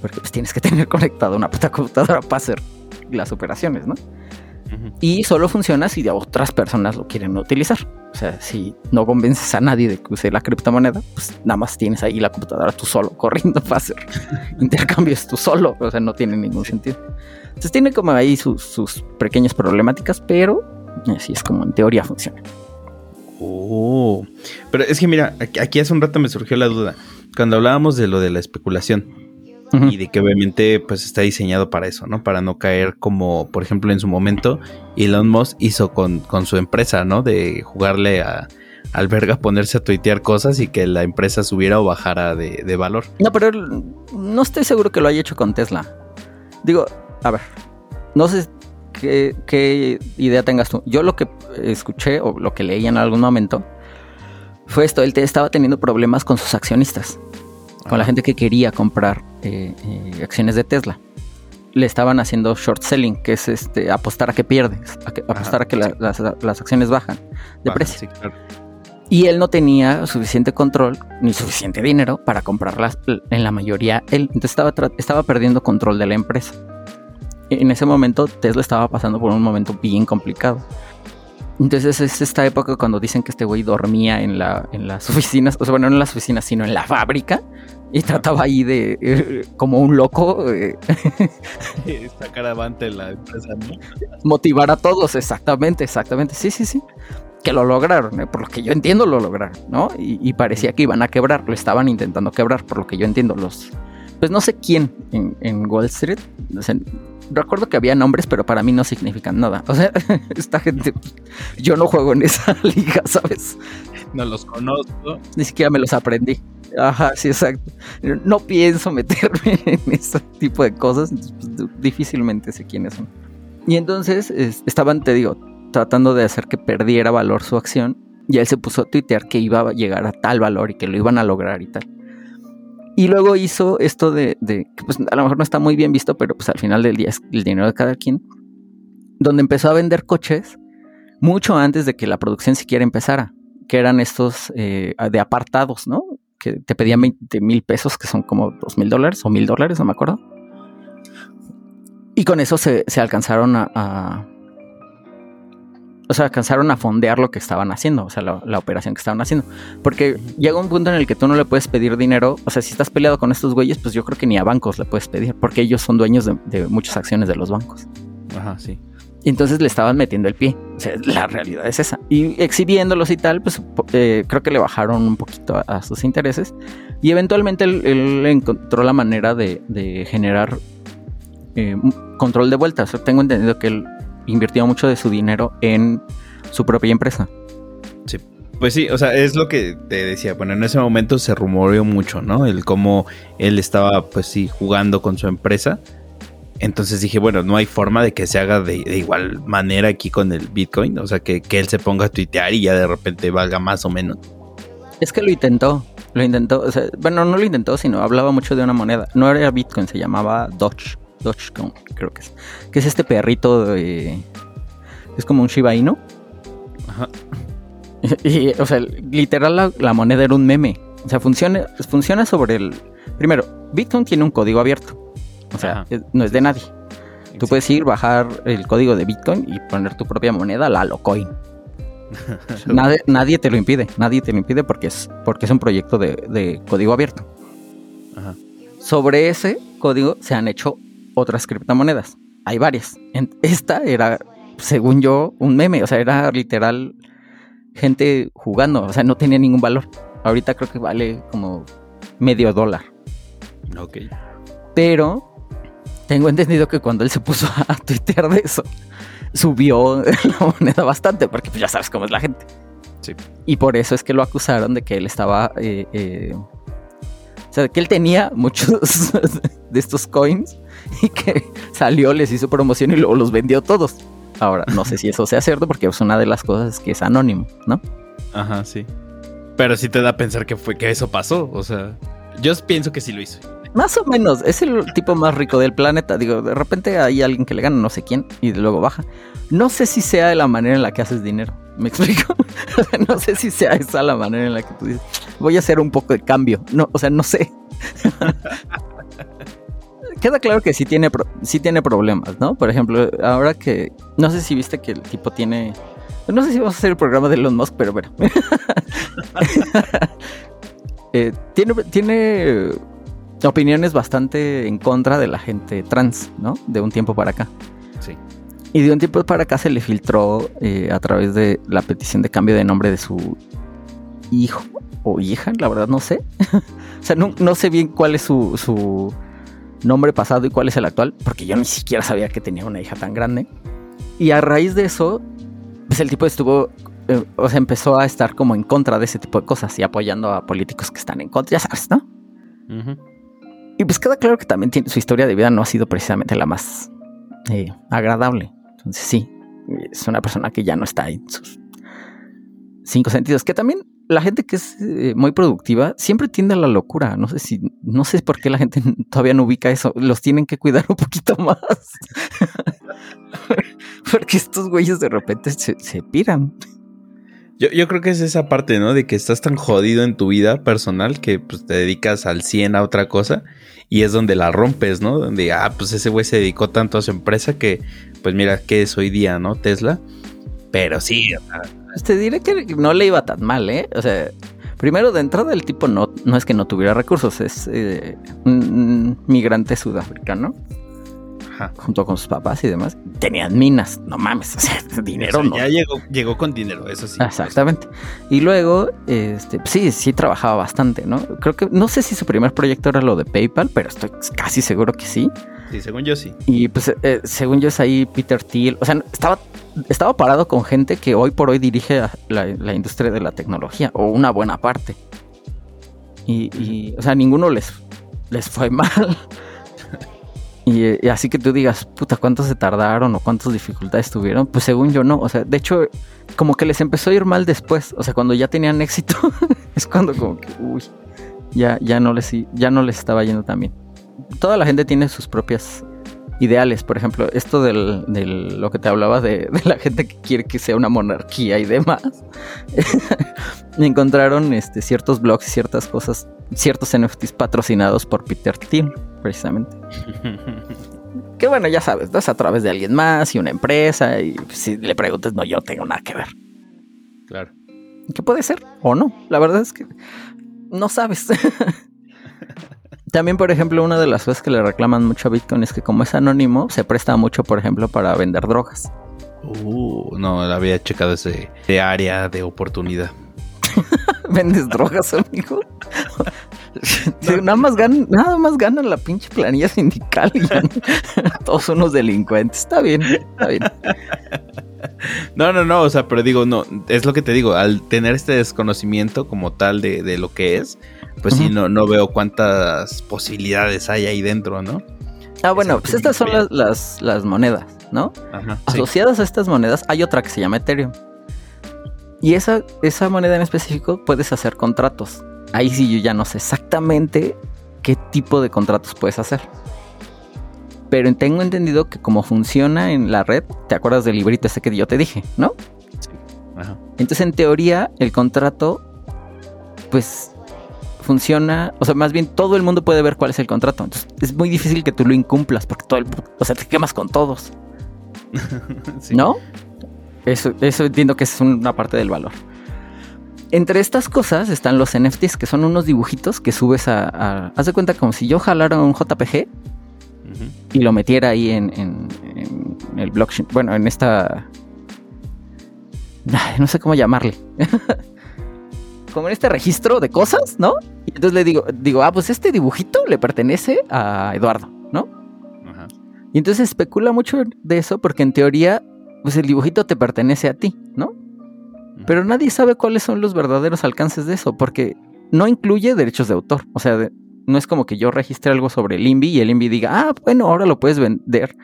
Porque pues, tienes que tener conectada una puta computadora para hacer las operaciones, ¿no? Y solo funciona si otras personas lo quieren utilizar. O sea, si no convences a nadie de que use la criptomoneda, pues nada más tienes ahí la computadora tú solo corriendo para hacer intercambios tú solo. O sea, no tiene ningún sentido. Entonces tiene como ahí sus, sus pequeñas problemáticas, pero así es como en teoría funciona. Oh. Pero es que mira, aquí, hace un rato me surgió la duda. Cuando hablábamos de lo de la especulación y de que obviamente pues está diseñado para eso, ¿no? Para no caer como, por ejemplo, en su momento Elon Musk hizo con, con su empresa, ¿no? De jugarle a al verga ponerse a tuitear cosas y que la empresa subiera o bajara de, de valor. No, pero no estoy seguro que lo haya hecho con Tesla. Digo, a ver, no sé qué, qué idea tengas tú. Yo lo que escuché o lo que leí en algún momento fue esto. Él te- estaba teniendo problemas con sus accionistas, con la gente que quería comprar eh, eh, acciones de Tesla. Le estaban haciendo short selling, que es este apostar a que pierdes, a que- apostar a que la- las, las acciones bajan de precio. sí, claro. Y él no tenía suficiente control ni suficiente dinero para comprarlas en la mayoría él. Entonces estaba, estaba perdiendo control de la empresa. En ese momento Tesla estaba pasando por un momento bien complicado. Entonces es esta época cuando dicen que este güey dormía en, la, en las oficinas, o sea, bueno, no en las oficinas, sino en la fábrica. Y trataba ahí de, eh, como un loco, eh, Sacar avante la empresa, ¿no? motivar a todos, exactamente, exactamente. Sí, sí, sí. Que lo lograron, ¿eh? por lo que yo entiendo lo lograron, ¿no? Y, y parecía que iban a quebrar, lo estaban intentando quebrar, por lo que yo entiendo los... Pues no sé quién en, en Wall Street. o sea, recuerdo que había nombres, pero para mí no significan nada. O sea, esta gente... Yo no juego en esa liga, ¿sabes? No los conozco. Ni siquiera me los aprendí. Ajá, sí, exacto. No pienso meterme en ese tipo de cosas. pues, difícilmente sé quiénes son. Y entonces es- estaban, te digo, tratando de hacer que perdiera valor su acción. Y él se puso a tuitear que iba a llegar a tal valor y que lo iban a lograr y tal. Y luego hizo esto de, de que pues a lo mejor no está muy bien visto, pero pues al final del día es el dinero de cada quien. Donde empezó a vender coches mucho antes de que la producción siquiera empezara. Que eran estos eh, de apartados, ¿no? Que te pedían 20 mil pesos, que son como 2 mil dólares o mil dólares, no me acuerdo. Y con eso se, se alcanzaron a, a- O sea, alcanzaron a fondear lo que estaban haciendo, o sea, la, la operación que estaban haciendo. Porque llega un punto en el que tú no le puedes pedir dinero. O sea, si estás peleado con estos güeyes, pues yo creo que ni a bancos le puedes pedir, porque ellos son dueños de, de muchas acciones de los bancos. Ajá, sí. Y entonces le estaban metiendo el pie. O sea, la realidad es esa. Y exhibiéndolos y tal, pues eh, creo que le bajaron un poquito a, a sus intereses. Y eventualmente él, él encontró la manera de, de generar eh, control de vuelta. O sea, tengo entendido que él invirtió mucho de su dinero en su propia empresa. Pues sí, o sea, es lo que te decía. Bueno, en ese momento se rumoreó mucho, ¿no? El cómo él estaba, pues sí, jugando con su empresa. Entonces dije, bueno, no hay forma de que se haga de, de igual manera aquí con el Bitcoin. O sea, que, que él se ponga a tuitear y ya de repente valga más o menos. Es que lo intentó. Lo intentó. O sea, bueno, no lo intentó, sino hablaba mucho de una moneda. No era Bitcoin, se llamaba Doge. Dogecoin, creo que es. Que es este perrito de. Es como un Shiba Inu. Ajá. Y, o sea, literal la, la moneda era un meme. O sea, funciona, funciona sobre el... Primero, Bitcoin tiene un código abierto. O sea, es- no es de nadie. Tú puedes ir, bajar el código de Bitcoin y poner tu propia moneda, la Alocoin. Nadie, nadie te lo impide. Nadie te lo impide porque es, porque es un proyecto de, de código abierto. Ajá. Sobre ese código se han hecho otras criptomonedas. Hay varias. Esta era, según yo, un meme. O sea, era literal gente jugando, o sea, no tenía ningún valor. Ahorita creo que vale como medio dólar. Ok. Pero tengo entendido que cuando él se puso a tuitear de eso, subió la moneda bastante, porque pues ya sabes cómo es la gente. Sí. Y por eso es que lo acusaron de que él estaba... eh, eh, o sea, que él tenía muchos de estos coins y que salió, les hizo promoción y luego los vendió todos. Ahora, no sé si eso sea cierto porque es una de las cosas que es anónimo, ¿no? Ajá, sí. Pero sí te da a pensar que fue que eso pasó. O sea, yo pienso que sí lo hizo. Más o menos, es el tipo más rico del planeta. Digo, de repente hay alguien que le gana no sé quién y luego baja. No sé si sea de la manera en la que haces dinero. ¿Me explico? No sé si sea esa la manera en la que tú dices, voy a hacer un poco de cambio. No, o sea, no sé. Queda claro que sí tiene, pro- sí tiene problemas, ¿no? Por ejemplo, ahora que... No sé si viste que el tipo tiene... No sé si vamos a hacer el programa de Elon Musk, pero bueno. Eh, tiene, tiene opiniones bastante en contra de la gente trans, ¿no? De un tiempo para acá. Sí. Y de un tiempo para acá se le filtró eh, a través de la petición de cambio de nombre de su hijo o hija, la verdad no sé. o sea, no, no sé bien cuál es su, su nombre pasado y cuál es el actual, porque yo ni siquiera sabía que tenía una hija tan grande. Y a raíz de eso, pues el tipo estuvo, eh, o sea, empezó a estar como en contra de ese tipo de cosas y apoyando a políticos que están en contra, ya sabes, ¿no? Y pues queda claro que también tiene, su historia de vida no ha sido precisamente la más eh, agradable. Entonces sí, es una persona que ya no está en sus cinco sentidos. Que también la gente que es eh, muy productiva siempre tiende a la locura. No sé si, no sé por qué la gente todavía no ubica eso. Los tienen que cuidar un poquito más. Porque estos güeyes de repente se, piran. Yo, creo que es esa parte, ¿no? De que estás tan jodido en tu vida personal que pues, te dedicas al 100 a otra cosa y es donde la rompes, ¿no? Donde, ah, pues ese güey se dedicó tanto a su empresa que, pues mira, ¿qué es hoy día, ¿no? Tesla. Pero sí, o sea, Te diré que no le iba tan mal, ¿eh? O sea, primero de entrada el tipo no, no es que no tuviera recursos, es eh, un, un migrante sudafricano ajá. junto con sus papás y demás. Tenían minas, no mames, o sea, dinero O sea, no. Ya llegó, llegó con dinero, eso sí. Exactamente. Y luego, este, sí, sí trabajaba bastante, ¿no? Creo que, no sé si su primer proyecto era lo de PayPal, pero estoy casi seguro que sí. Sí, según yo sí. Y pues, eh, según yo es ahí Peter Thiel, o sea, estaba, estaba parado con gente que hoy por hoy dirige la, industria de la tecnología, o una buena parte. Y, o sea, ninguno les, les fue mal. Y, eh, así que tú digas, puta, ¿cuántos se tardaron o cuántas dificultades tuvieron? Pues según yo no, o sea, de hecho, como que les empezó a ir mal después, o sea, cuando ya tenían éxito, es cuando como que, uy, ya, ya, no les, ya no les estaba yendo tan bien. Toda la gente tiene sus propias ideales, por ejemplo, esto del, del- lo que te hablaba de, de la gente que quiere que sea una monarquía y demás. Me encontraron este, ciertos blogs y ciertas cosas, ciertos NFTs patrocinados por Peter Thiel, precisamente. Que bueno, ya sabes, ¿no? es a través de alguien más y una empresa. Y si le preguntas, no, yo tengo nada que ver. claro. Que puede ser o no. La verdad es que no sabes. También, por ejemplo, una de las cosas que le reclaman mucho a Bitcoin es que como es anónimo, se presta mucho, por ejemplo, para vender drogas. Uh, no, había checado ese ese área de oportunidad. ¿Vendes drogas, amigo? Sí, nada más ganan, nada más ganan la pinche planilla sindical y ya no- todos unos delincuentes. Está bien, está bien. No, no, no, o sea, pero digo, no, es lo que te digo, al tener este desconocimiento como tal de, de lo que es, pues sí, no, no veo cuántas posibilidades hay ahí dentro, ¿no? Ah, bueno, pues estas son las, las, las monedas, ¿no? Ajá. sí. Asociadas a estas monedas hay otra que se llama Ethereum. Y esa, esa moneda en específico puedes hacer contratos. Ahí sí yo ya no sé exactamente qué tipo de contratos puedes hacer. Pero tengo entendido que como funciona en la red, ¿te acuerdas del librito ese que yo te dije, no? Ajá. Entonces en teoría el contrato, pues funciona, o sea, más bien todo el mundo puede ver cuál es el contrato. Entonces es muy difícil que tú lo incumplas porque todo el, o sea, te quemas con todos. Sí. ¿No? Eso, eso entiendo que es una parte del valor. Entre estas cosas están los NFTs, que son unos dibujitos que subes a. a- haz de cuenta como si yo jalara un JPG y lo metiera ahí en, en- en el blockchain. Bueno, en esta. no sé cómo llamarle. como en este registro de cosas, ¿no? Y entonces le digo, digo, ah, pues este dibujito le pertenece a Eduardo, ¿no? Ajá. Y entonces especula mucho de eso porque en teoría, pues el dibujito te pertenece a ti, ¿no? Pero nadie sabe cuáles son los verdaderos alcances de eso, porque no incluye derechos de autor. O sea, de- no es como que yo registre algo sobre el INVI y el INVI diga, ah, bueno, ahora lo puedes vender.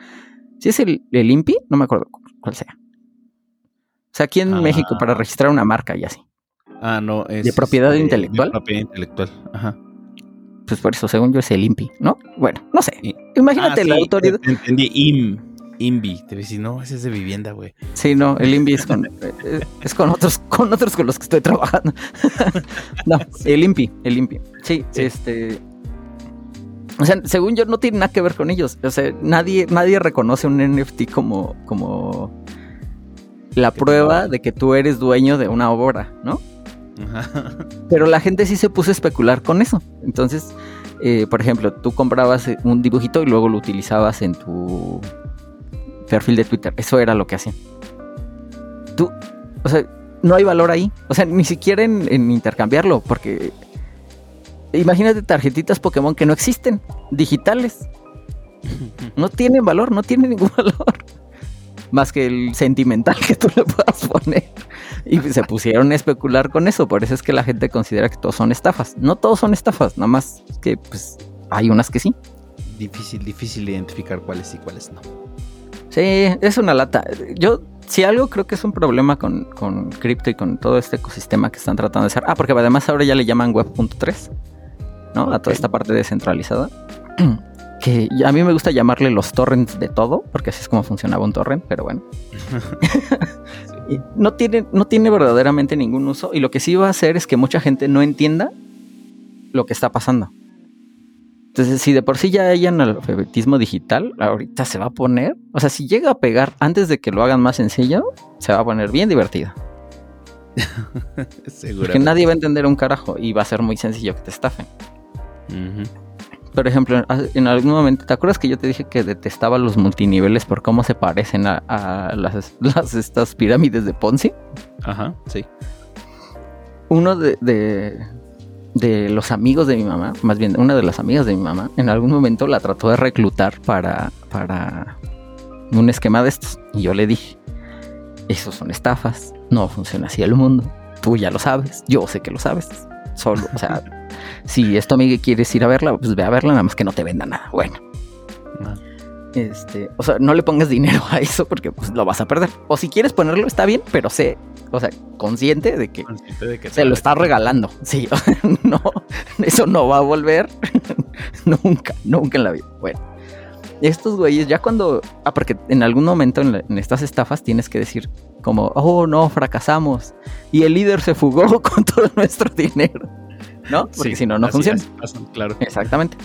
Si es el, el INPI, no me acuerdo cu- cuál sea. O sea, aquí en Ah. México para registrar una marca y así. Ah, no, es. ¿De propiedad este, intelectual? De propiedad intelectual. Ajá. Pues por eso, según yo, es el INPI, ¿no? Bueno, no sé. Imagínate Ah, la sí, autoridad. te Entendí. IM. INVI. Te voy a decir, no, ese es de vivienda, güey. Sí, no, el INVI es con, es con otros, con otros con los que estoy trabajando. no, el INPI, el INPI. Sí, Sí. este. O sea, según yo, no tiene nada que ver con ellos. O sea, nadie, nadie reconoce un NFT como, como la prueba de que tú eres dueño de una obra, ¿no? Pero la gente sí se puso a especular con eso. Entonces, eh, por ejemplo, tú comprabas eh, un dibujito y luego lo utilizabas en tu perfil de Twitter. Eso era lo que hacían. Tú, o sea, no hay valor ahí. O sea, ni siquiera en, en intercambiarlo, porque imagínate tarjetitas Pokémon que no existen, digitales. No tienen valor, no tienen ningún valor. Más que el sentimental que tú le puedas poner. Y se pusieron a especular con eso. Por eso es que la gente considera que todos son estafas. No todos son estafas, nada más que pues hay unas que sí. Difícil, difícil identificar cuáles y cuáles no. Sí, es una lata. Yo, si algo creo que es un problema con, con cripto y con todo este ecosistema que están tratando de hacer. Ah, porque además ahora ya le llaman Web.3, ¿no? A toda esta parte descentralizada. Que a mí me gusta llamarle los torrents de todo, porque así es como funcionaba un torrent, pero bueno. No tiene, no tiene verdaderamente ningún uso. Y lo que sí va a hacer es que mucha gente no entienda lo que está pasando. Entonces, si de por sí ya hay analfabetismo digital, ahorita se va a poner. O sea, si llega a pegar antes de que lo hagan más sencillo, se va a poner bien divertido. Seguro. Porque nadie va a entender un carajo y va a ser muy sencillo que te estafen. Por ejemplo, en algún momento, ¿te acuerdas que yo te dije que detestaba los multiniveles por cómo se parecen a, a las, las- estas pirámides de Ponzi? Ajá, sí. uno de, de, de los amigos de mi mamá, más bien una de las amigas de mi mamá, en algún momento la trató de reclutar para, para un esquema de estos. Y yo le dije, esos son estafas, no funciona así el mundo. Tú ya lo sabes, yo sé que lo sabes. Solo, o sea, si es tu amiga y quieres ir a verla, pues ve a verla, nada más que no te venda nada. Bueno, Ah, este, o sea, no le pongas dinero a eso porque pues, lo vas a perder. O si quieres ponerlo, está bien, pero sé, o sea, consciente de que consciente de que se lo está regalando. Sí, no, eso no va a volver nunca, nunca en la vida. Bueno, estos güeyes, ya cuando. Ah, porque en algún momento en, la- en estas estafas tienes que decir, como, oh no, fracasamos. Y el líder se fugó con todo nuestro dinero. ¿No? Porque Sí, si no, no funciona. pasan, claro. Exactamente.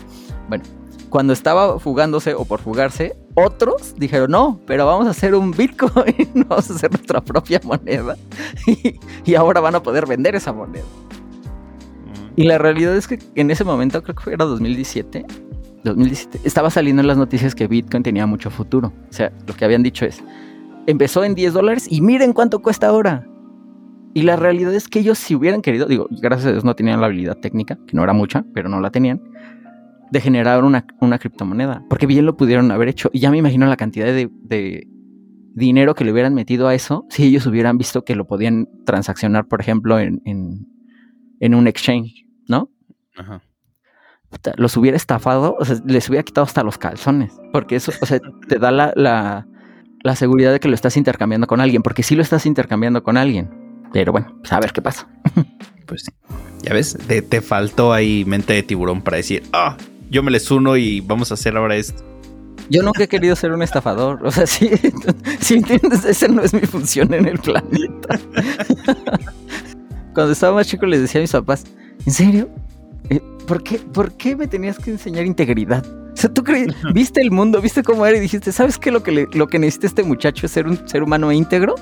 Bueno, cuando estaba fugándose o por fugarse, otros dijeron, no, pero vamos a hacer un Bitcoin, vamos a hacer nuestra propia moneda. Y, y ahora van a poder vender esa moneda. Mm. Y la realidad es que en ese momento, creo que era 2017, 2017, estaba saliendo en las noticias que Bitcoin tenía mucho futuro. O sea, lo que habían dicho es, empezó en 10 dólares y miren cuánto cuesta ahora. Y la realidad es que ellos si hubieran querido, digo, gracias a Dios no tenían la habilidad técnica, que no era mucha, pero no la tenían, de generar una, una criptomoneda. Porque bien lo pudieron haber hecho. Y ya me imagino la cantidad de, de dinero que le hubieran metido a eso si ellos hubieran visto que lo podían transaccionar, por ejemplo, en, en, en un exchange, ¿no? Ajá. Los hubiera estafado, o sea, les hubiera quitado hasta los calzones. Porque eso, o sea, te da la, la, la seguridad de que lo estás intercambiando con alguien, porque sí lo estás intercambiando con alguien. Pero bueno, pues a ver qué pasa. Pues sí. Ya ves, te, te faltó ahí mente de tiburón para decir, ah, yo me les uno y vamos a hacer ahora esto. Yo nunca he querido ser un estafador. O sea, sí, si entiendes, esa no es mi función en el planeta. Cuando estaba más chico les decía a mis papás, ¿en serio? ¿Por qué, ¿Por qué me tenías que enseñar integridad? O sea, tú crees, viste el mundo, viste cómo era y dijiste, ¿sabes qué? Lo que, le- lo que necesita este muchacho es ser un ser humano íntegro.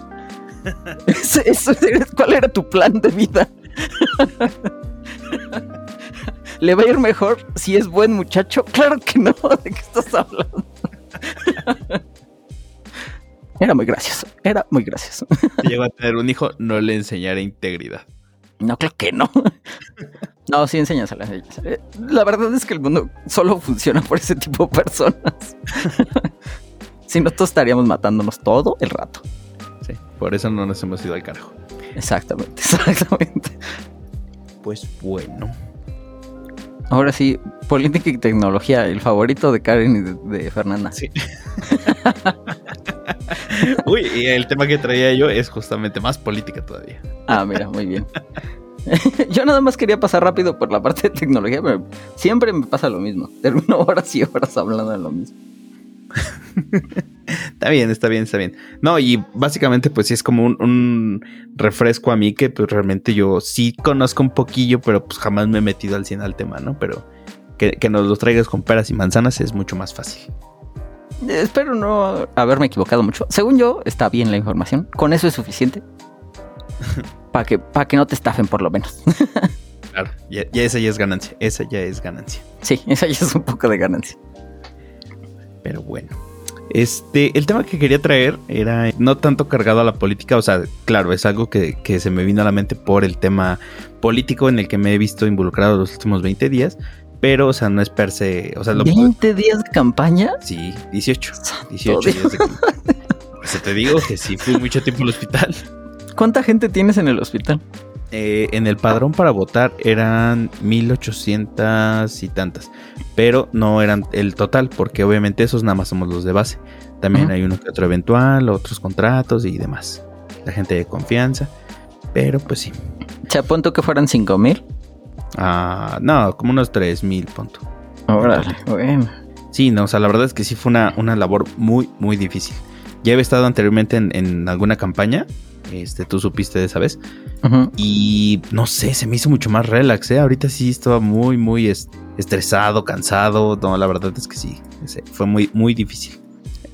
Eso- ¿Cuál era tu plan de vida? ¿Le va a ir mejor si es buen muchacho? Claro que no, ¿de qué estás hablando? Era muy gracioso, era muy gracioso. Si llegó a tener un hijo, no le enseñaré integridad. No, claro que no. No, sí, enséñaselas. enséñaselas. La verdad es que el mundo solo funciona por ese tipo de personas. si no, todos estaríamos matándonos todo el rato. Sí, por eso no nos hemos ido al carajo. Exactamente, exactamente. Pues bueno. Ahora sí, política y tecnología, el favorito de Karen y de, de Fernanda. Sí. Uy, y el tema que traía yo es justamente más política todavía. Ah, mira, muy bien. Yo nada más quería pasar rápido por la parte de tecnología, pero siempre me pasa lo mismo. Termino horas y horas hablando de lo mismo. Está bien, está bien, está bien. No, y básicamente pues sí es como un, un refresco a mí que pues realmente yo sí conozco un poquillo, pero pues jamás me he metido al 100 al tema, ¿no? Pero que, que nos lo traigas con peras y manzanas es mucho más fácil. Eh, Espero no haberme equivocado mucho. Según yo, está bien la información. Con eso es suficiente. Para que, pa que no te estafen, por lo menos. Claro, ya, ya esa ya es ganancia, esa ya es ganancia. sí, esa ya es un poco de ganancia. Pero bueno. Este, el tema que quería traer era no tanto cargado a la política, o sea, claro, es algo que, que se me vino a la mente por el tema político en el que me he visto involucrado los últimos 20 días, pero, o sea, no es per se, o sea, lo, ¿20 días de campaña? sí, 18, Santo 18 Dios. días de Por eso te digo que sí fui mucho tiempo al hospital. ¿Cuánta gente tienes en el hospital? Eh, en el padrón para votar eran 1800 y tantas, pero no eran el total, porque obviamente esos nada más somos los de base. También hay uno que otro eventual, otros contratos y demás. La gente de confianza, pero pues sí. O sea, punto que fueran 5 mil. Ah, no, como unos 3000 punto. Órale, bueno. Sí, no, o sea, la verdad es que sí fue una, una labor muy, muy difícil. Ya había estado anteriormente en, en alguna campaña, este, tú supiste de esa vez. Y no sé, se me hizo mucho más relax, ¿eh? Ahorita sí estaba muy, muy es- estresado, cansado. No, la verdad es que sí, fue muy, muy difícil.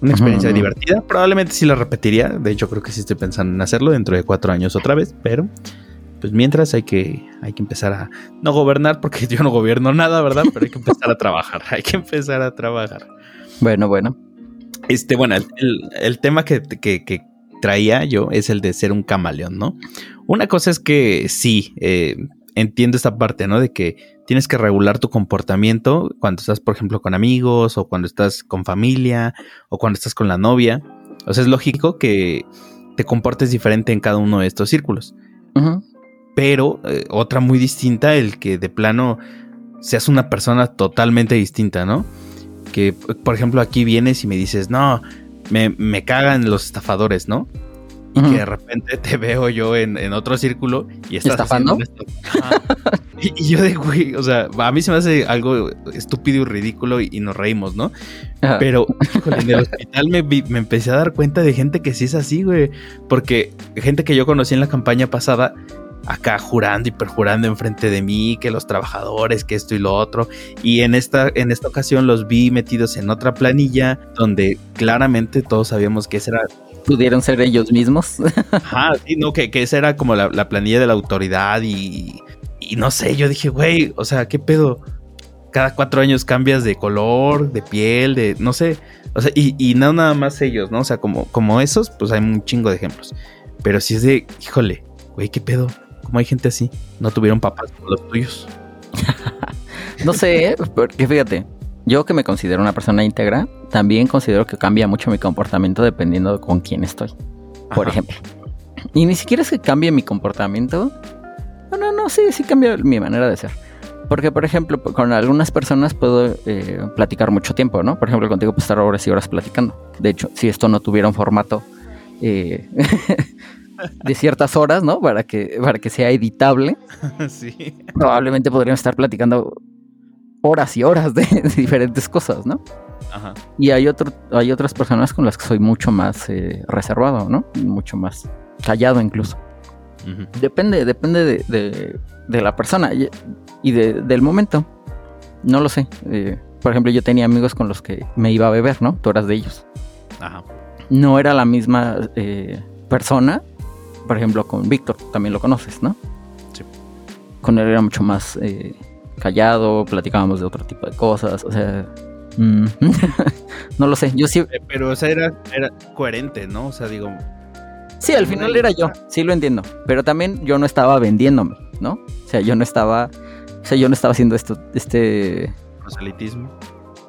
Una experiencia divertida. Probablemente sí la repetiría. De hecho, creo que sí estoy pensando en hacerlo dentro de cuatro años otra vez. Pero, pues mientras hay que, hay que empezar a no gobernar, porque yo no gobierno nada, ¿verdad? Pero hay que empezar a trabajar. Hay que empezar a trabajar. Bueno, bueno. Este, bueno, el, el- el tema que, que- que traía yo es el de ser un camaleón, ¿no? Una cosa es que sí, eh, entiendo esta parte, ¿no? De que tienes que regular tu comportamiento cuando estás, por ejemplo, con amigos o cuando estás con familia o cuando estás con la novia. O sea, es lógico que te comportes diferente en cada uno de estos círculos. Pero eh, otra muy distinta, el que de plano seas una persona totalmente distinta, ¿no? Que, por ejemplo, aquí vienes y me dices, no, me, me cagan los estafadores, ¿no? Y que de repente te veo yo en, en otro círculo y estás ¿Estafando? Ajá. y, y yo de güey, o sea, a mí se me hace algo estúpido y ridículo y, y nos reímos, ¿no? Ajá. Pero híjole, en el hospital me, me empecé a dar cuenta de gente que sí es así, güey. Porque gente que yo conocí en la campaña pasada, acá jurando y perjurando enfrente de mí, que los trabajadores, que esto y lo otro. Y en esta, en esta ocasión los vi metidos en otra planilla donde claramente todos sabíamos que esa era, Pudieron ser ellos mismos. ajá, sí, no, que, que esa era como la, la planilla de la autoridad y, y no sé, yo dije, güey, o sea, ¿qué pedo? Cada cuatro años cambias de color, de piel, de, no sé, o sea, y, y no nada más ellos, ¿no? O sea, como, como esos, pues hay un chingo de ejemplos. Pero si es de, híjole, güey, ¿qué pedo? ¿Cómo hay gente así? No tuvieron papás como los tuyos. No sé, porque fíjate, yo que me considero una persona íntegra, también considero que cambia mucho mi comportamiento dependiendo de con quién estoy, por Ajá. ejemplo. Y ni siquiera es que cambie mi comportamiento. No, no, no, sí, sí cambia mi manera de ser. Porque, por ejemplo, con algunas personas puedo eh, platicar mucho tiempo, ¿no? Por ejemplo, contigo puedo estar horas y horas platicando. De hecho, si esto no tuviera un formato eh, de ciertas horas, ¿no? Para que, para que sea editable, sí. probablemente podríamos estar platicando horas y horas de, de diferentes cosas, ¿no? Ajá. Y hay, otro, hay otras personas con las que soy mucho más eh, reservado, ¿no? Mucho más callado incluso. Depende, depende de, de- de la persona y, y de- del momento. No lo sé. Eh, por ejemplo, yo tenía amigos con los que me iba a beber, ¿no? Tú eras de ellos. Ajá. No era la misma eh, persona. Por ejemplo, con Víctor, también lo conoces, ¿no? Sí. Con él era mucho más eh, callado, platicábamos de otro tipo de cosas, o sea... mm, no lo sé. Yo sí. Eh, Pero, o sea, era, era coherente, ¿no? O sea, digo, Sí, al final era yo, sí lo entiendo. Pero también yo no estaba vendiéndome, ¿no? O sea, yo no estaba. O sea, yo no estaba haciendo esto, este. proselitismo.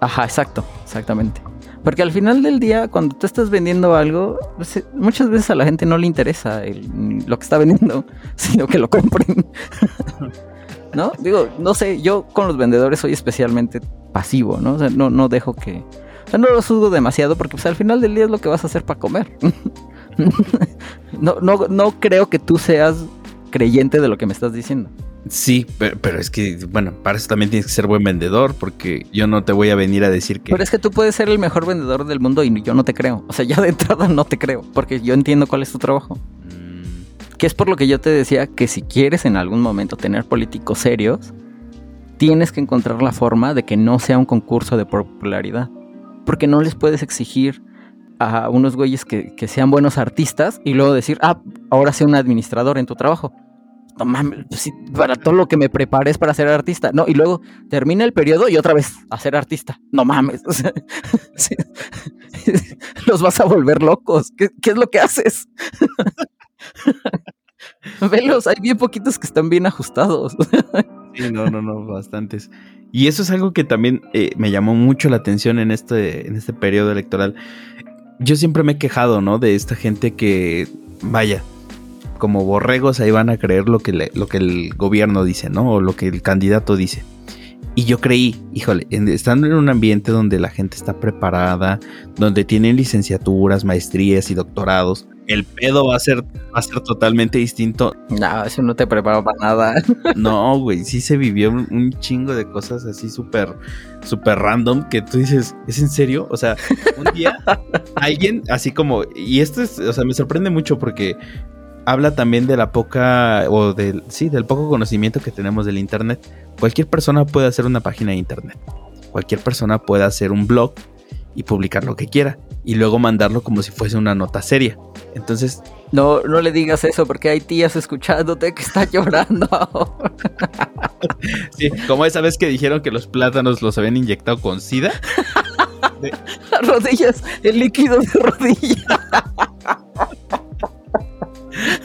Ajá, exacto, exactamente. Porque al final del día, cuando tú estás vendiendo algo, pues, eh, muchas veces a la gente no le interesa el- lo que está vendiendo, sino que lo compren. ¿No? Digo, no sé, yo con los vendedores soy especialmente pasivo, ¿no? O sea, no, no dejo que... O sea, no los juzgo demasiado porque pues al final del día es lo que vas a hacer para comer. no, no, no creo que tú seas creyente de lo que me estás diciendo. Sí, pero, pero es que, bueno, para eso también tienes que ser buen vendedor, porque yo no te voy a venir a decir que. Pero es que tú puedes ser el mejor vendedor del mundo y yo no te creo. O sea, ya de entrada no te creo, porque yo entiendo cuál es tu trabajo. Mm, Que es por lo que yo te decía que si quieres en algún momento tener políticos serios, tienes que encontrar la forma de que no sea un concurso de popularidad. Porque no les puedes exigir a unos güeyes que, que sean buenos artistas y luego decir, ah, ahora sea un administrador en tu trabajo. No mames, pues para todo lo que me preparé es para ser artista. No, y luego termina el periodo y otra vez a ser artista. No mames. Los vas a volver locos. ¿Qué, qué es lo que haces? Velos, hay bien poquitos que están bien ajustados. No, no, no, bastantes. Y eso es algo que también eh, me llamó mucho la atención en este, en este periodo electoral. Yo siempre me he quejado, ¿no? De esta gente que, vaya, como borregos ahí van a creer lo que, le- lo que el gobierno dice, ¿no? O lo que el candidato dice. Y yo creí, híjole, estando en un ambiente donde la gente está preparada, donde tienen licenciaturas, maestrías y doctorados, el pedo va a ser, va a ser totalmente distinto. No, eso no te preparo para nada. No, güey, sí se vivió un, un chingo de cosas así súper, súper random que tú dices, ¿es en serio? O sea, un día alguien así como, y esto es, o sea, me sorprende mucho porque habla también de la poca, o del, sí, del poco conocimiento que tenemos del Internet. Cualquier persona puede hacer una página de Internet. Cualquier persona puede hacer un blog y publicar lo que quiera y luego mandarlo como si fuese una nota seria. Entonces, No, no le digas eso porque hay tías escuchándote que están llorando ahora. sí, como esa vez que dijeron que los plátanos los habían inyectado con sida. Rodillas, el líquido de rodilla.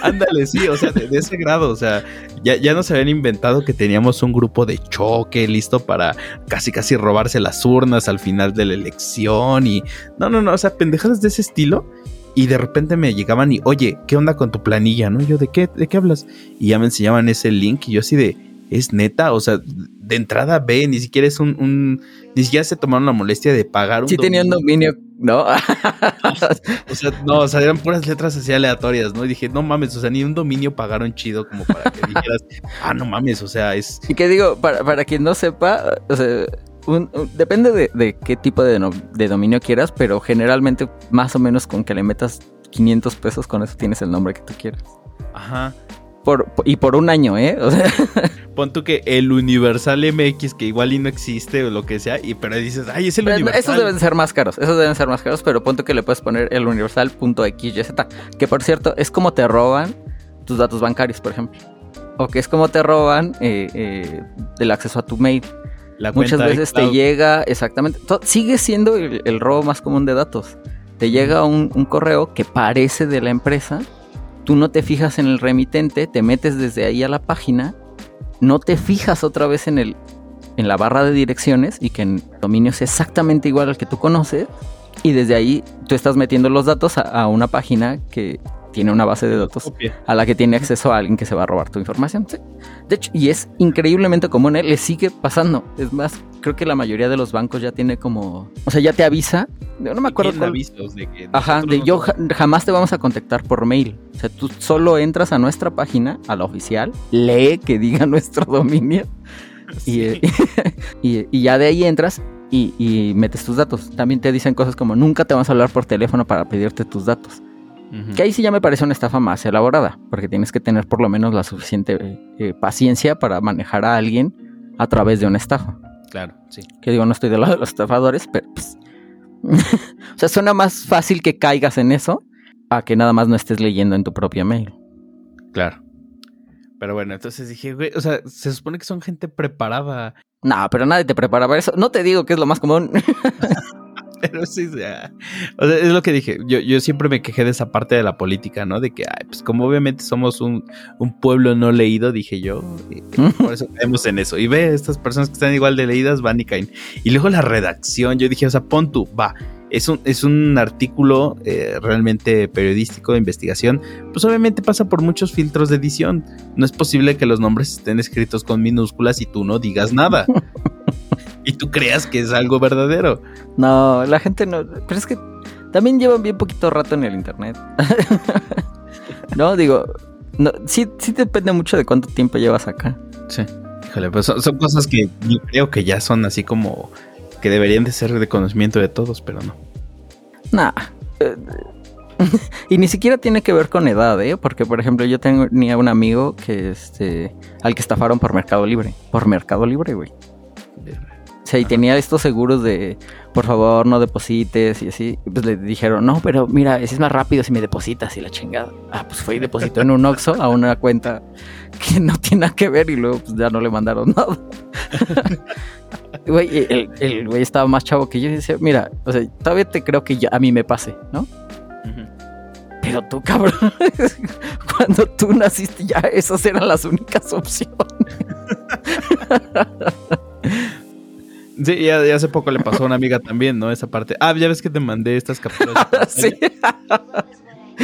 Ándale, sí, o sea, de, de ese grado, o sea, ya, ya nos habían inventado que teníamos un grupo de choque listo para casi casi robarse las urnas al final de la elección y no, no, no, o sea, pendejadas de ese estilo y de repente me llegaban y, oye, ¿qué onda con tu planilla? ¿No? Y yo, ¿de qué, de qué hablas? Y ya me enseñaban ese link y yo así de, ¿es neta? O sea, de entrada ve, ni siquiera es un, un ni siquiera se tomaron la molestia de pagar un Sí tenía un dominio, ¿no? o sea, no, o sea, eran puras letras así aleatorias, ¿no? Y dije, no mames, o sea, ni un dominio pagaron chido como para que dijeras, ah, no mames, o sea, es. y que digo, para, para quien no sepa, o sea, un- un- depende de, de qué tipo de, no- de dominio quieras, pero generalmente más o menos con que le metas 500 pesos con eso tienes el nombre que tú quieras. Ajá. Por, y por un año, ¿eh? O sea, Pon tú que el Universal MX, que igual y no existe o lo que sea, y pero dices, ay, es el Pero Universal. Esos deben ser más caros, esos deben ser más caros, pero punto que le puedes poner el universal.xyz, que por cierto es como te roban tus datos bancarios, por ejemplo. O que es como te roban eh, eh, el acceso a tu mail. La Muchas veces te llega, exactamente, sigue siendo el, el robo más común de datos. Te llega un, un correo que parece de la empresa, tú no te fijas en el remitente, te metes desde ahí a la página, no te fijas otra vez en, el, en la barra de direcciones y que en dominio es exactamente igual al que tú conoces, y desde ahí tú estás metiendo los datos a una página que tiene una base de datos a la que tiene acceso a alguien que se va a robar tu información. sí. De hecho, y es increíblemente común, ¿eh? le sigue pasando. Es más, creo que la mayoría de los bancos ya tiene como, o sea, ya te avisa. No me acuerdo. Cuál- avisos de que Ajá, de no yo somos- jamás te vamos a contactar por mail. O sea, tú solo entras a nuestra página, a la oficial, lee que diga nuestro dominio y, eh, y, y ya de ahí entras y, y metes tus datos. También te dicen cosas como nunca te vamos a hablar por teléfono para pedirte tus datos. Que ahí sí ya me parece una estafa más elaborada, porque tienes que tener por lo menos la suficiente eh, paciencia para manejar a alguien a través de una estafa. Claro, sí. Que digo, no estoy del lado de los estafadores, pero pues... o sea, suena más fácil que caigas en eso a que nada más no estés leyendo en tu propia mail. Claro. Pero bueno, entonces dije, güey, o sea, se supone que son gente preparada. No, pero nadie te prepara para eso. No te digo que es lo más común. Pero sí, sea, o sea, es lo que dije. Yo, yo siempre me quejé de esa parte de la política, ¿no? De que, ay, pues como obviamente somos un, un pueblo no leído, dije yo, por eso caemos en eso. Y ve, estas personas que están igual de leídas van y caen. Y luego la redacción, yo dije, o sea, pon tú, va. Es un, es un artículo eh, realmente periodístico de investigación. Pues obviamente pasa por muchos filtros de edición. No es posible que los nombres estén escritos con minúsculas y tú no digas nada. y tú creas que es algo verdadero. No, la gente no. Pero es que también llevan bien poquito rato en el internet. no, digo, no, sí, sí depende mucho de cuánto tiempo llevas acá. Sí. Híjole, pues son, son cosas que yo creo que ya son así como que deberían de ser de conocimiento de todos, pero no. Nah. y ni siquiera tiene que ver con edad, ¿eh? Porque, por ejemplo, yo tenía un amigo que, este, al que estafaron por Mercado Libre. Por Mercado Libre, güey. O sea, y tenía estos seguros de, por favor, no deposites y así. Y pues le dijeron, no, pero mira, es más rápido si me depositas y la chingada. Ah, pues fue y depositó en un Oxxo a una cuenta que no tiene nada que ver y luego pues ya no le mandaron nada. Güey, el, el güey estaba más chavo que yo y decía, mira, o sea, todavía te creo que ya a mí me pase, ¿no? Pero tú, cabrón, cuando tú naciste ya esas eran las únicas opciones. Sí, y ya, ya hace poco le pasó a una amiga también, ¿no? Esa parte. Ah, ya ves que te mandé estas capturas. sí.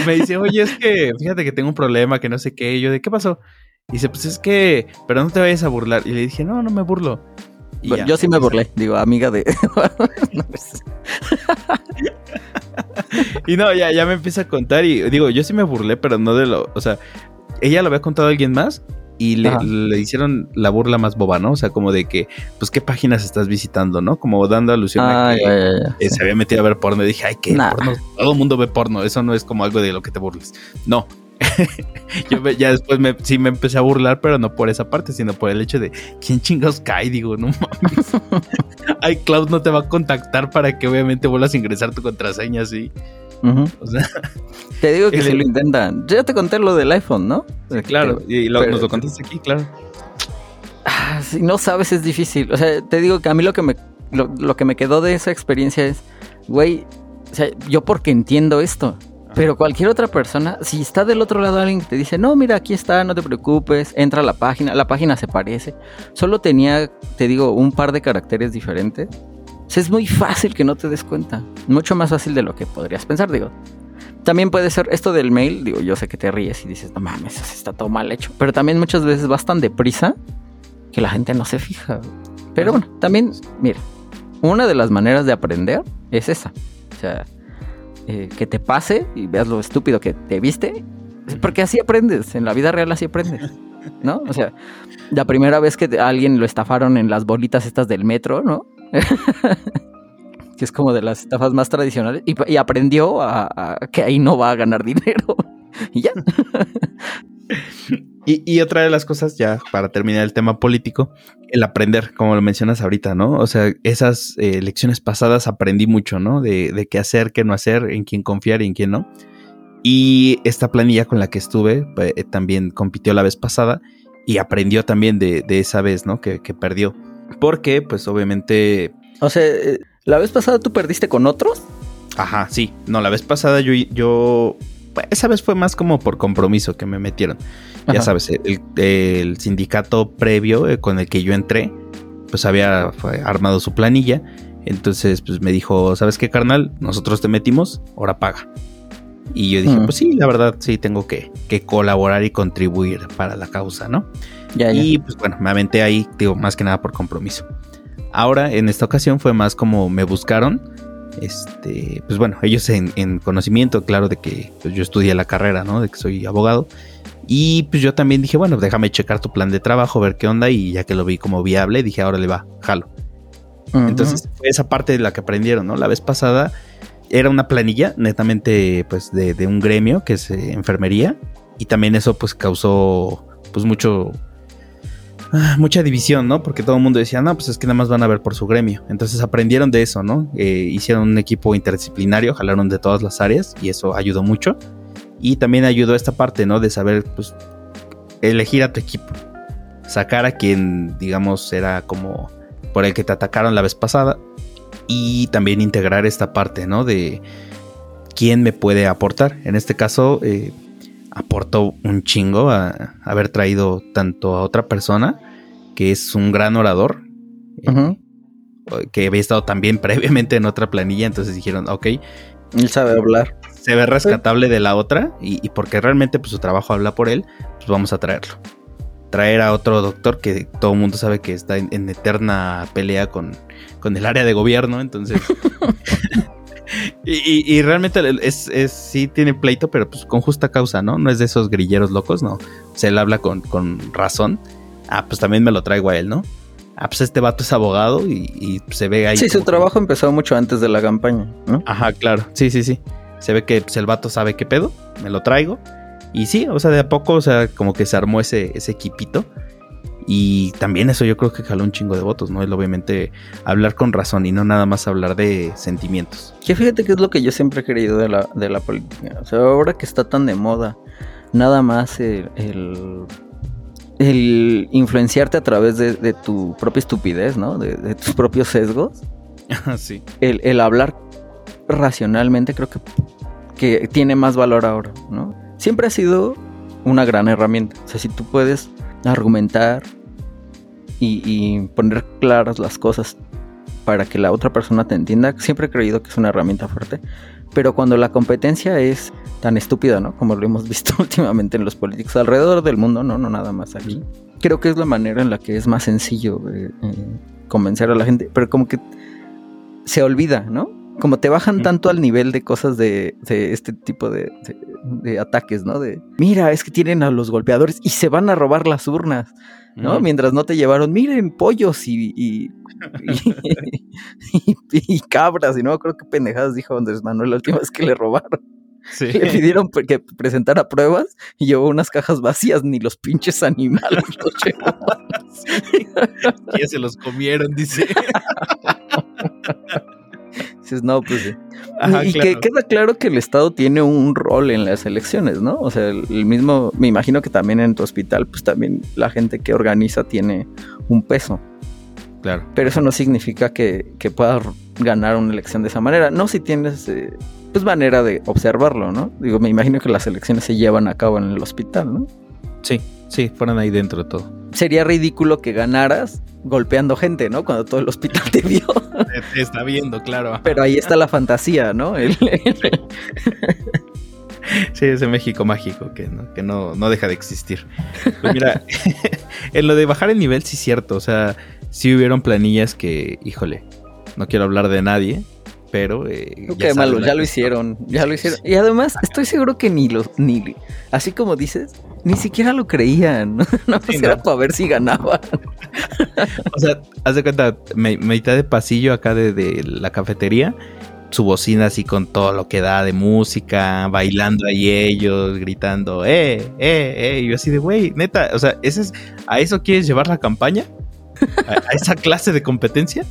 Me dice, oye, es que fíjate que tengo un problema, que no sé qué. Y yo, ¿de qué pasó? Y dice, pues es que, pero no te vayas a burlar. Y le dije, no, no me burlo. Y Bueno, ya. yo sí me burlé, digo, amiga de... No, pues, Y no, ya, ya me empieza a contar y digo, yo sí me burlé, pero no de lo, o sea, ella lo había contado a alguien más y le, hicieron la burla más boba, ¿no? O sea, como de que, pues, ¿qué páginas estás visitando, no? Como dando alusión a ah, que ya, ya, ya. eh, se había metido a ver porno y dije, ay, ¿qué? Nah. Porno? Todo el mundo ve porno, eso no es como algo de lo que te burles. No. yo me- ya después me, sí me empecé a burlar, pero no por esa parte, sino por el hecho de, ¿quién chingados cae? Digo, no mames. iCloud no te va a contactar para que obviamente vuelvas a ingresar tu contraseña así. Ujú. O sea, Te digo que El- si lo intentan. Yo ya te conté lo del iPhone, ¿no? claro, Que- y lo- pero- nos lo contaste aquí, claro. Ah, si no sabes es difícil. O sea, te digo que a mí lo que me, lo, lo que me quedó de esa experiencia es, güey, o sea, yo porque entiendo esto. Pero cualquier otra persona, si está del otro lado alguien que te dice, no, mira, aquí está, no te preocupes, entra a la página, la página se parece. Solo tenía, te digo, un par de caracteres diferentes. O sea, es muy fácil que no te des cuenta. Mucho más fácil de lo que podrías pensar, digo. También puede ser esto del mail, digo, yo sé que te ríes y dices, no mames, eso está todo mal hecho. Pero también muchas veces vas tan deprisa que la gente no se fija. Pero bueno, también, mira, una de las maneras de aprender es esa. O sea, eh, que te pase y veas lo estúpido que te viste. Porque así aprendes, en la vida real así aprendes. ¿No? O sea, la primera vez que a alguien lo estafaron en las bolitas estas del metro, ¿no? que es como de las estafas más tradicionales. Y, aprendió a, que ahí no va a ganar dinero. y ya. Y, otra de las cosas, ya para terminar el tema político, el aprender, como lo mencionas ahorita, ¿no? O sea, esas eh, lecciones pasadas aprendí mucho, ¿no? De, qué hacer, qué no hacer, en quién confiar y en quién no. Y esta planilla con la que estuve eh, también compitió la vez pasada y aprendió también de, esa vez, ¿no? Que perdió. Porque, pues obviamente, O sea, eh, la vez pasada tú perdiste con otros. ajá, sí, no, la vez pasada yo, yo, pues, esa vez fue más como por compromiso que me metieron. Ya sabes, el, el sindicato previo eh, con el que yo entré, pues había armado su planilla. Entonces, pues me dijo, ¿sabes qué, carnal? Nosotros te metimos, ahora paga. Y yo dije, pues sí, la verdad, sí, tengo que, que colaborar y contribuir para la causa, ¿no? Ya, ya. Y pues bueno, me aventé ahí, digo, más que nada por compromiso. Ahora, en esta ocasión fue más como me buscaron. Este, pues bueno, ellos en, en conocimiento, claro, de que pues, yo estudié la carrera, ¿no? De que soy abogado. Y pues yo también dije, bueno, déjame checar tu plan de trabajo, ver qué onda. Y ya que lo vi como viable, dije, ahora le va, jalo. Ujú. Entonces fue esa parte de la que aprendieron, ¿no? La vez pasada era una planilla netamente pues de, de un gremio que es eh, enfermería y también eso pues causó pues mucho mucha división, ¿no? Porque todo el mundo decía, no, pues es que nada más van a ver por su gremio. Entonces aprendieron de eso, ¿no? Eh, hicieron un equipo interdisciplinario, jalaron de todas las áreas y eso ayudó mucho. Y también ayudó esta parte, ¿no? De saber pues elegir a tu equipo. Sacar a quien, digamos, era como por el que te atacaron la vez pasada y también integrar esta parte, ¿no? De quién me puede aportar. En este caso, eh, aportó un chingo a haber traído tanto a otra persona, que es un gran orador, eh, que había estado también previamente en otra planilla, entonces dijeron, ok. Él sabe hablar. Se ve rescatable de la otra y, porque realmente pues, su trabajo habla por él, pues vamos a traerlo. Traer a otro doctor que todo el mundo sabe que está en, eterna pelea con, con el área de gobierno, entonces Y, realmente es, es, sí tiene pleito, pero pues con justa causa, ¿no? No es de esos grilleros locos, no. Se le habla con, razón. Ah, pues también me lo traigo a él, ¿no? Ah, pues este vato es abogado y, se ve ahí. Sí, su trabajo empezó mucho antes de la campaña, ¿no? Ajá, claro. Sí, sí, sí. Se ve que pues, el vato sabe qué pedo, me lo traigo. Y sí, o sea, de a poco, o sea, como que se armó ese, ese equipito. Y también eso yo creo que jaló un chingo de votos, ¿no? El obviamente hablar con razón y no nada más hablar de sentimientos. Que fíjate que es lo que yo siempre he querido de la, de la política. O sea, ahora que está tan de moda, nada más el, el, influenciarte a través de, tu propia estupidez, ¿no? De, tus propios sesgos. sí. El, el hablar racionalmente creo que, que tiene más valor ahora, ¿no? Siempre ha sido una gran herramienta. O sea, si tú puedes argumentar y, poner claras las cosas para que la otra persona te entienda, siempre he creído que es una herramienta fuerte. Pero cuando la competencia es tan estúpida, ¿no? Como lo hemos visto últimamente en los políticos alrededor del mundo, no, no nada más aquí. Creo que es la manera en la que es más sencillo eh, eh, convencer a la gente, pero como que se olvida, ¿no? como te bajan tanto al nivel de cosas de, este tipo de, ataques, ¿no? De, mira, es que tienen a los golpeadores y se van a robar las urnas, ¿no? Mientras no te llevaron, miren, pollos y, y, y, cabras, y no creo que pendejadas dijo Andrés Manuel la última vez que le robaron. Le pidieron que presentara pruebas y llevó unas cajas vacías, ni los pinches animales los ya se los comieron, dice. No, pues y que queda claro que el Estado tiene un rol en las elecciones, ¿no? O sea, el, mismo, me imagino que también en tu hospital, pues también la gente que organiza tiene un peso. Claro. Pero eso no significa que, que puedas ganar una elección de esa manera. No si tienes, eh, pues, manera de observarlo, ¿no? Digo, me imagino que las elecciones se llevan a cabo en el hospital, ¿no? Sí, sí, fueron ahí dentro de todo. Sería ridículo que ganaras golpeando gente, ¿no? Cuando todo el hospital te vio. Te, está viendo, claro. Pero ahí está la fantasía, ¿no? Sí, ese México mágico que no, que no, no deja de existir. Pues mira, en lo de bajar el nivel sí es cierto, o sea, sí hubieron planillas que, híjole, no quiero hablar de nadie, pero eh, ya, malo, ya lo hicieron, ya lo hicieron. Y además estoy seguro que ni los, ni, así como dices, ni siquiera lo creían. No, era para ver si ganaban. o sea, haz de cuenta, me, mitad de pasillo acá de, la cafetería, su bocina así con todo lo que da de música, bailando ahí ellos, gritando, eh, eh, eh. Y yo así de, güey, neta, o sea, ¿ese es, ¿a eso quieres llevar la campaña? ¿A, esa clase de competencia?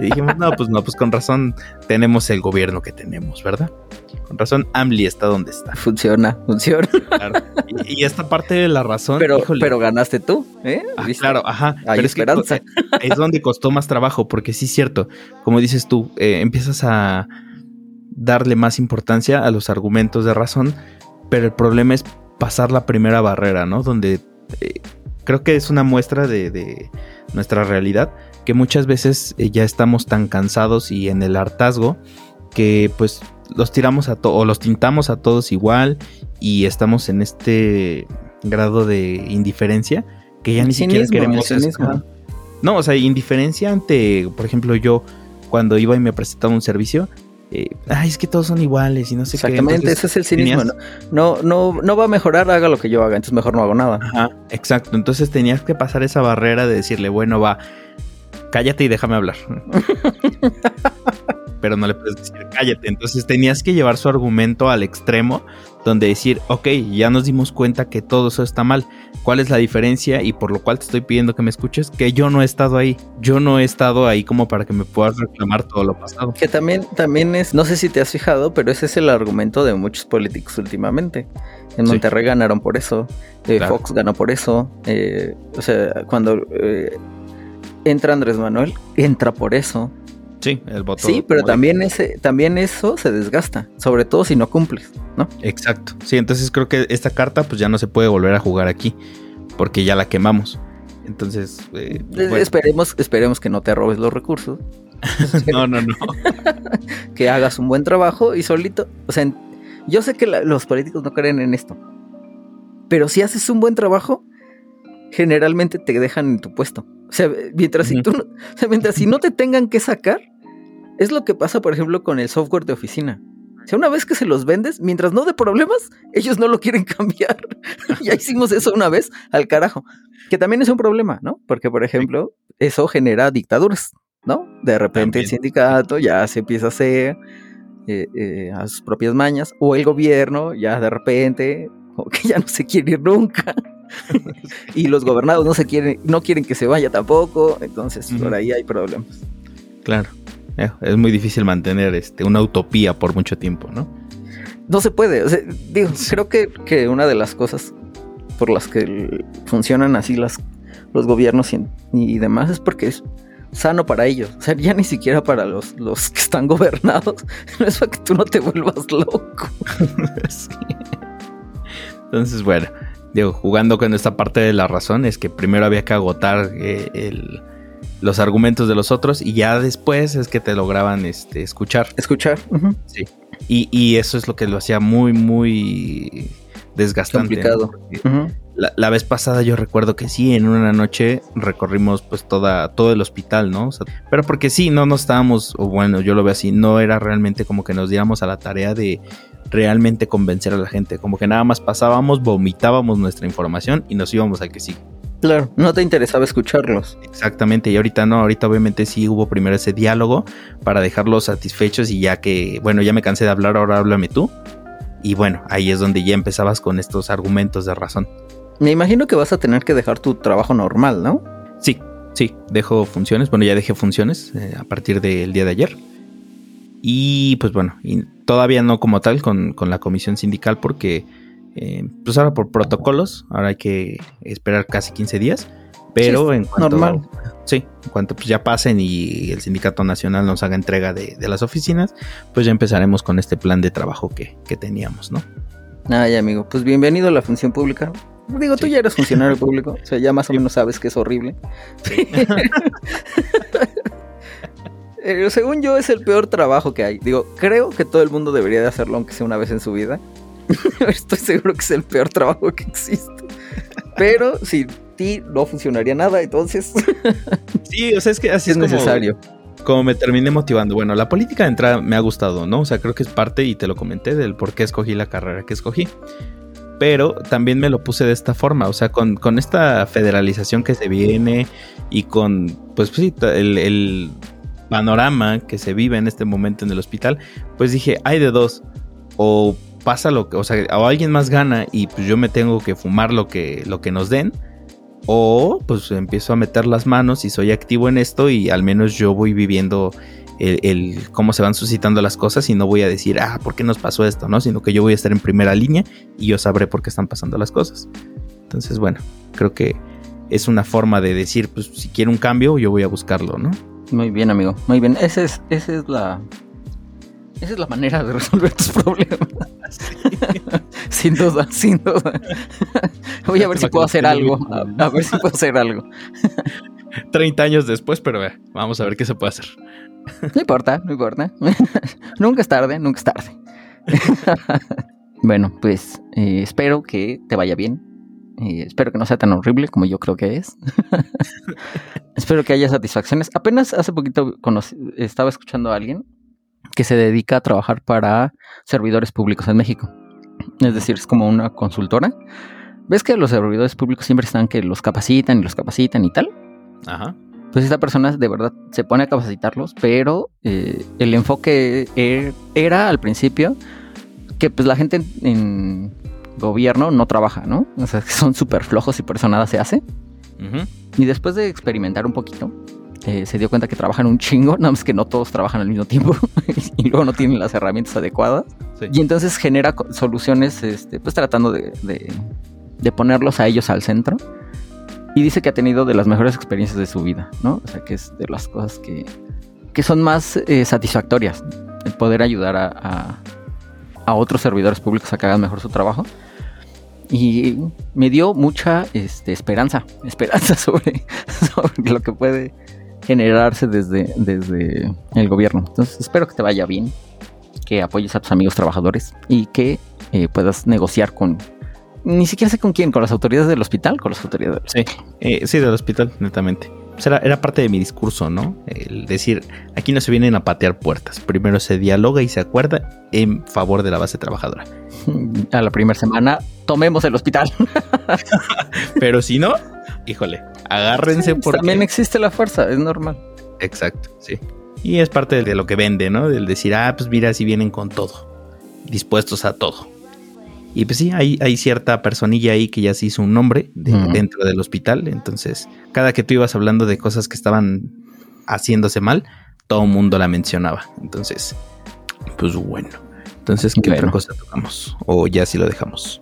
Y dijimos, no, pues no, pues con razón tenemos el gobierno que tenemos, ¿verdad? Con razón, AMLI está donde está. Funciona, funciona. Y, esta parte de la razón. Pero, pero ganaste tú, ¿eh? Ah, claro, ajá. Hay esperanza. Es, donde costó más trabajo, porque sí es cierto. Como dices tú, eh, empiezas a darle más importancia a los argumentos de razón, pero el problema es pasar la primera barrera, ¿no? Donde eh, creo que es una muestra de, nuestra realidad, que muchas veces eh, ya estamos tan cansados y en el hartazgo que pues los tiramos a todos o los tintamos a todos igual y estamos en este grado de indiferencia que ya ni siquiera queremos eso. No, o sea, indiferencia ante, por ejemplo, yo cuando iba y me presentaba un servicio, eh, ay, es que todos son iguales y no sé qué. Exactamente, ese es el cinismo. ¿no? no, no, va a mejorar, haga lo que yo haga, entonces mejor no hago nada. Ajá, exacto. Entonces tenías que pasar esa barrera de decirle, bueno, va, cállate y déjame hablar. pero no le puedes decir cállate. Entonces tenías que llevar su argumento al extremo donde decir, ok, ya nos dimos cuenta que todo eso está mal. ¿Cuál es la diferencia? Y por lo cual te estoy pidiendo que me escuches, que yo no he estado ahí. Yo no he estado ahí como para que me puedas reclamar todo lo pasado. Que también, también es, no sé si te has fijado, pero ese es el argumento de muchos políticos últimamente. En Monterrey ganaron por eso, eh, Fox ganó por eso. Eh, o sea, cuando eh, entra Andrés Manuel, entra por eso. Sí, el voto. Sí, pero de- también ese, también eso se desgasta, sobre todo si no cumples, ¿no? Exacto. Sí, entonces creo que esta carta pues ya no se puede volver a jugar aquí porque ya la quemamos. Entonces, eh, bueno. Esperemos, esperemos que no te robes los recursos, no, no, no. que hagas un buen trabajo y solito, o sea, yo sé que la- los políticos no creen en esto, pero si haces un buen trabajo, generalmente te dejan en tu puesto. O sea, mientras, si, tú o sea, mientras si no te tengan que sacar, es lo que pasa, por ejemplo, con el software de oficina. O sea, una vez que se los vendes, mientras no de problemas, ellos no lo quieren cambiar. ya hicimos eso una vez al carajo. Que también es un problema, ¿no? Porque, por ejemplo, eso genera dictaduras, ¿no? De repente el sindicato ya se empieza a hacer eh, eh, a sus propias mañas, o el gobierno ya de repente, como que ya no se quiere ir nunca. Y los gobernados no se quieren, no quieren que se vaya tampoco. Entonces, por ahí hay problemas. Claro. Eh, Es muy difícil mantener este, una utopía por mucho tiempo, ¿no? No se puede. o sea, digo, creo que, que una de las cosas por las que funcionan así las, los gobiernos y, y demás es porque es sano para ellos. O sea, ya ni siquiera para los, los que están gobernados. No es para que tú no te vuelvas loco. Sí. Entonces, bueno, digo, jugando con esta parte de la razón, es que primero había que agotar eh, el- los argumentos de los otros y ya después es que te lograban este, escuchar. Escuchar. ujú, Y, y eso es lo que lo hacía muy, muy desgastante. ¿no? Complicado. La, la vez pasada yo recuerdo que sí, en una noche recorrimos pues toda, todo el hospital, ¿no? O sea, pero porque sí, no nos estábamos, o bueno, yo lo veo así, no era realmente como que nos diéramos a la tarea de realmente convencer a la gente, como que nada más pasábamos, vomitábamos nuestra información y nos íbamos al que sí. Claro, no te interesaba escucharlos. Exactamente, y ahorita no, ahorita obviamente sí hubo primero ese diálogo para dejarlos satisfechos y ya que, bueno, ya me cansé de hablar, ahora háblame tú. Y bueno, ahí es donde ya empezabas con estos argumentos de razón. Me imagino que vas a tener que dejar tu trabajo normal, ¿no? Sí, sí, dejo funciones. Bueno, ya dejé funciones eh, a partir del día de ayer. Y pues bueno, y todavía no como tal con, con la comisión sindical porque eh, pues ahora por protocolos, ahora hay que esperar casi 15 días. Pero Sí, en cuanto, normal. Sí, en cuanto pues ya pasen y el sindicato nacional nos haga entrega de, de las oficinas, pues ya empezaremos con este plan de trabajo que, que teníamos, ¿no? Ay, amigo, pues bienvenido a la función pública. Digo, tú Sí. ya eres funcionario público, o sea, ya más o menos sabes que es horrible. Pero según yo es el peor trabajo que hay. Digo, creo que todo el mundo debería de hacerlo aunque sea una vez en su vida. Estoy seguro que es el peor trabajo que existe. Pero sin ti no funcionaría nada, entonces Sí, o sea, es que así es es, como- necesario. como me terminé motivando. Bueno, la política de entrada me ha gustado, ¿no? O sea, creo que es parte, y te lo comenté, del por qué escogí la carrera que escogí. Pero también me lo puse de esta forma, o sea, con, con esta federalización que se viene y con, pues sí, el, el panorama que se vive en este momento en el hospital, pues dije, hay de dos, o pasa lo que, o sea, o alguien más gana y pues yo me tengo que fumar lo que, lo que nos den, o pues empiezo a meter las manos y soy activo en esto y al menos yo voy viviendo el, el cómo se van suscitando las cosas y no voy a decir, ah, ¿por qué nos pasó esto? ¿no? Sino que yo voy a estar en primera línea y yo sabré por qué están pasando las cosas. Entonces, bueno, creo que es una forma de decir, pues si quiero un cambio, yo voy a buscarlo, ¿no? Muy bien, amigo. Muy bien. Esa es, esa es la. Esa es la manera de resolver tus problemas. sin duda, sin duda. Voy a ver si puedo hacer algo. A, a ver si puedo hacer algo. 30 años después, pero eh, vamos a ver qué se puede hacer. No importa, no importa. nunca es tarde, nunca es tarde. bueno, pues eh, espero que te vaya bien. Eh, espero que no sea tan horrible como yo creo que es. espero que haya satisfacciones. Apenas hace poquito conocí- estaba escuchando a alguien que se dedica a trabajar para servidores públicos en México. Es decir, es como una consultora. ¿Ves que los servidores públicos siempre están que los capacitan y los capacitan y tal? Ajá. pues esta persona de verdad se pone a capacitarlos, pero eh, el enfoque er- era al principio que pues la gente en, en gobierno no trabaja, ¿no? O sea, son súper flojos y por eso nada se hace. Y después de experimentar un poquito, eh, se dio cuenta que trabajan un chingo, nada más que no todos trabajan al mismo tiempo y luego no tienen las herramientas adecuadas. Sí. Y entonces genera soluciones, este, pues tratando de, de- de ponerlos a ellos al centro. Y dice que ha tenido de las mejores experiencias de su vida, ¿no? O sea, que es de las cosas que, que son más eh, satisfactorias. El poder ayudar a, a, a otros servidores públicos a que hagan mejor su trabajo. Y me dio mucha este, esperanza, esperanza sobre, sobre lo que puede generarse desde, desde el gobierno. Entonces espero que te vaya bien, que apoyes a tus amigos trabajadores y que eh, puedas negociar con... Ni siquiera sé con quién, con las autoridades del hospital, con las autoridades del Sí, eh, sí, del hospital, netamente. Sea, era, era parte de mi discurso, ¿no? El decir, aquí no se vienen a patear puertas. Primero se dialoga y se acuerda en favor de la base trabajadora. A la primera semana, tomemos el hospital. Pero si no, híjole, agárrense Sí, porque... También existe la fuerza, es normal. Exacto, sí. Y es parte de lo que vende, ¿no? Del decir, ah, pues mira, si vienen con todo. Dispuestos a todo. Y pues sí, hay, hay cierta personilla ahí que ya se hizo un nombre de- dentro del hospital. Entonces, cada que tú ibas hablando de cosas que estaban haciéndose mal, todo el mundo la mencionaba. Entonces, pues bueno. Entonces, ¿qué otra cosa tocamos? O ya si lo dejamos.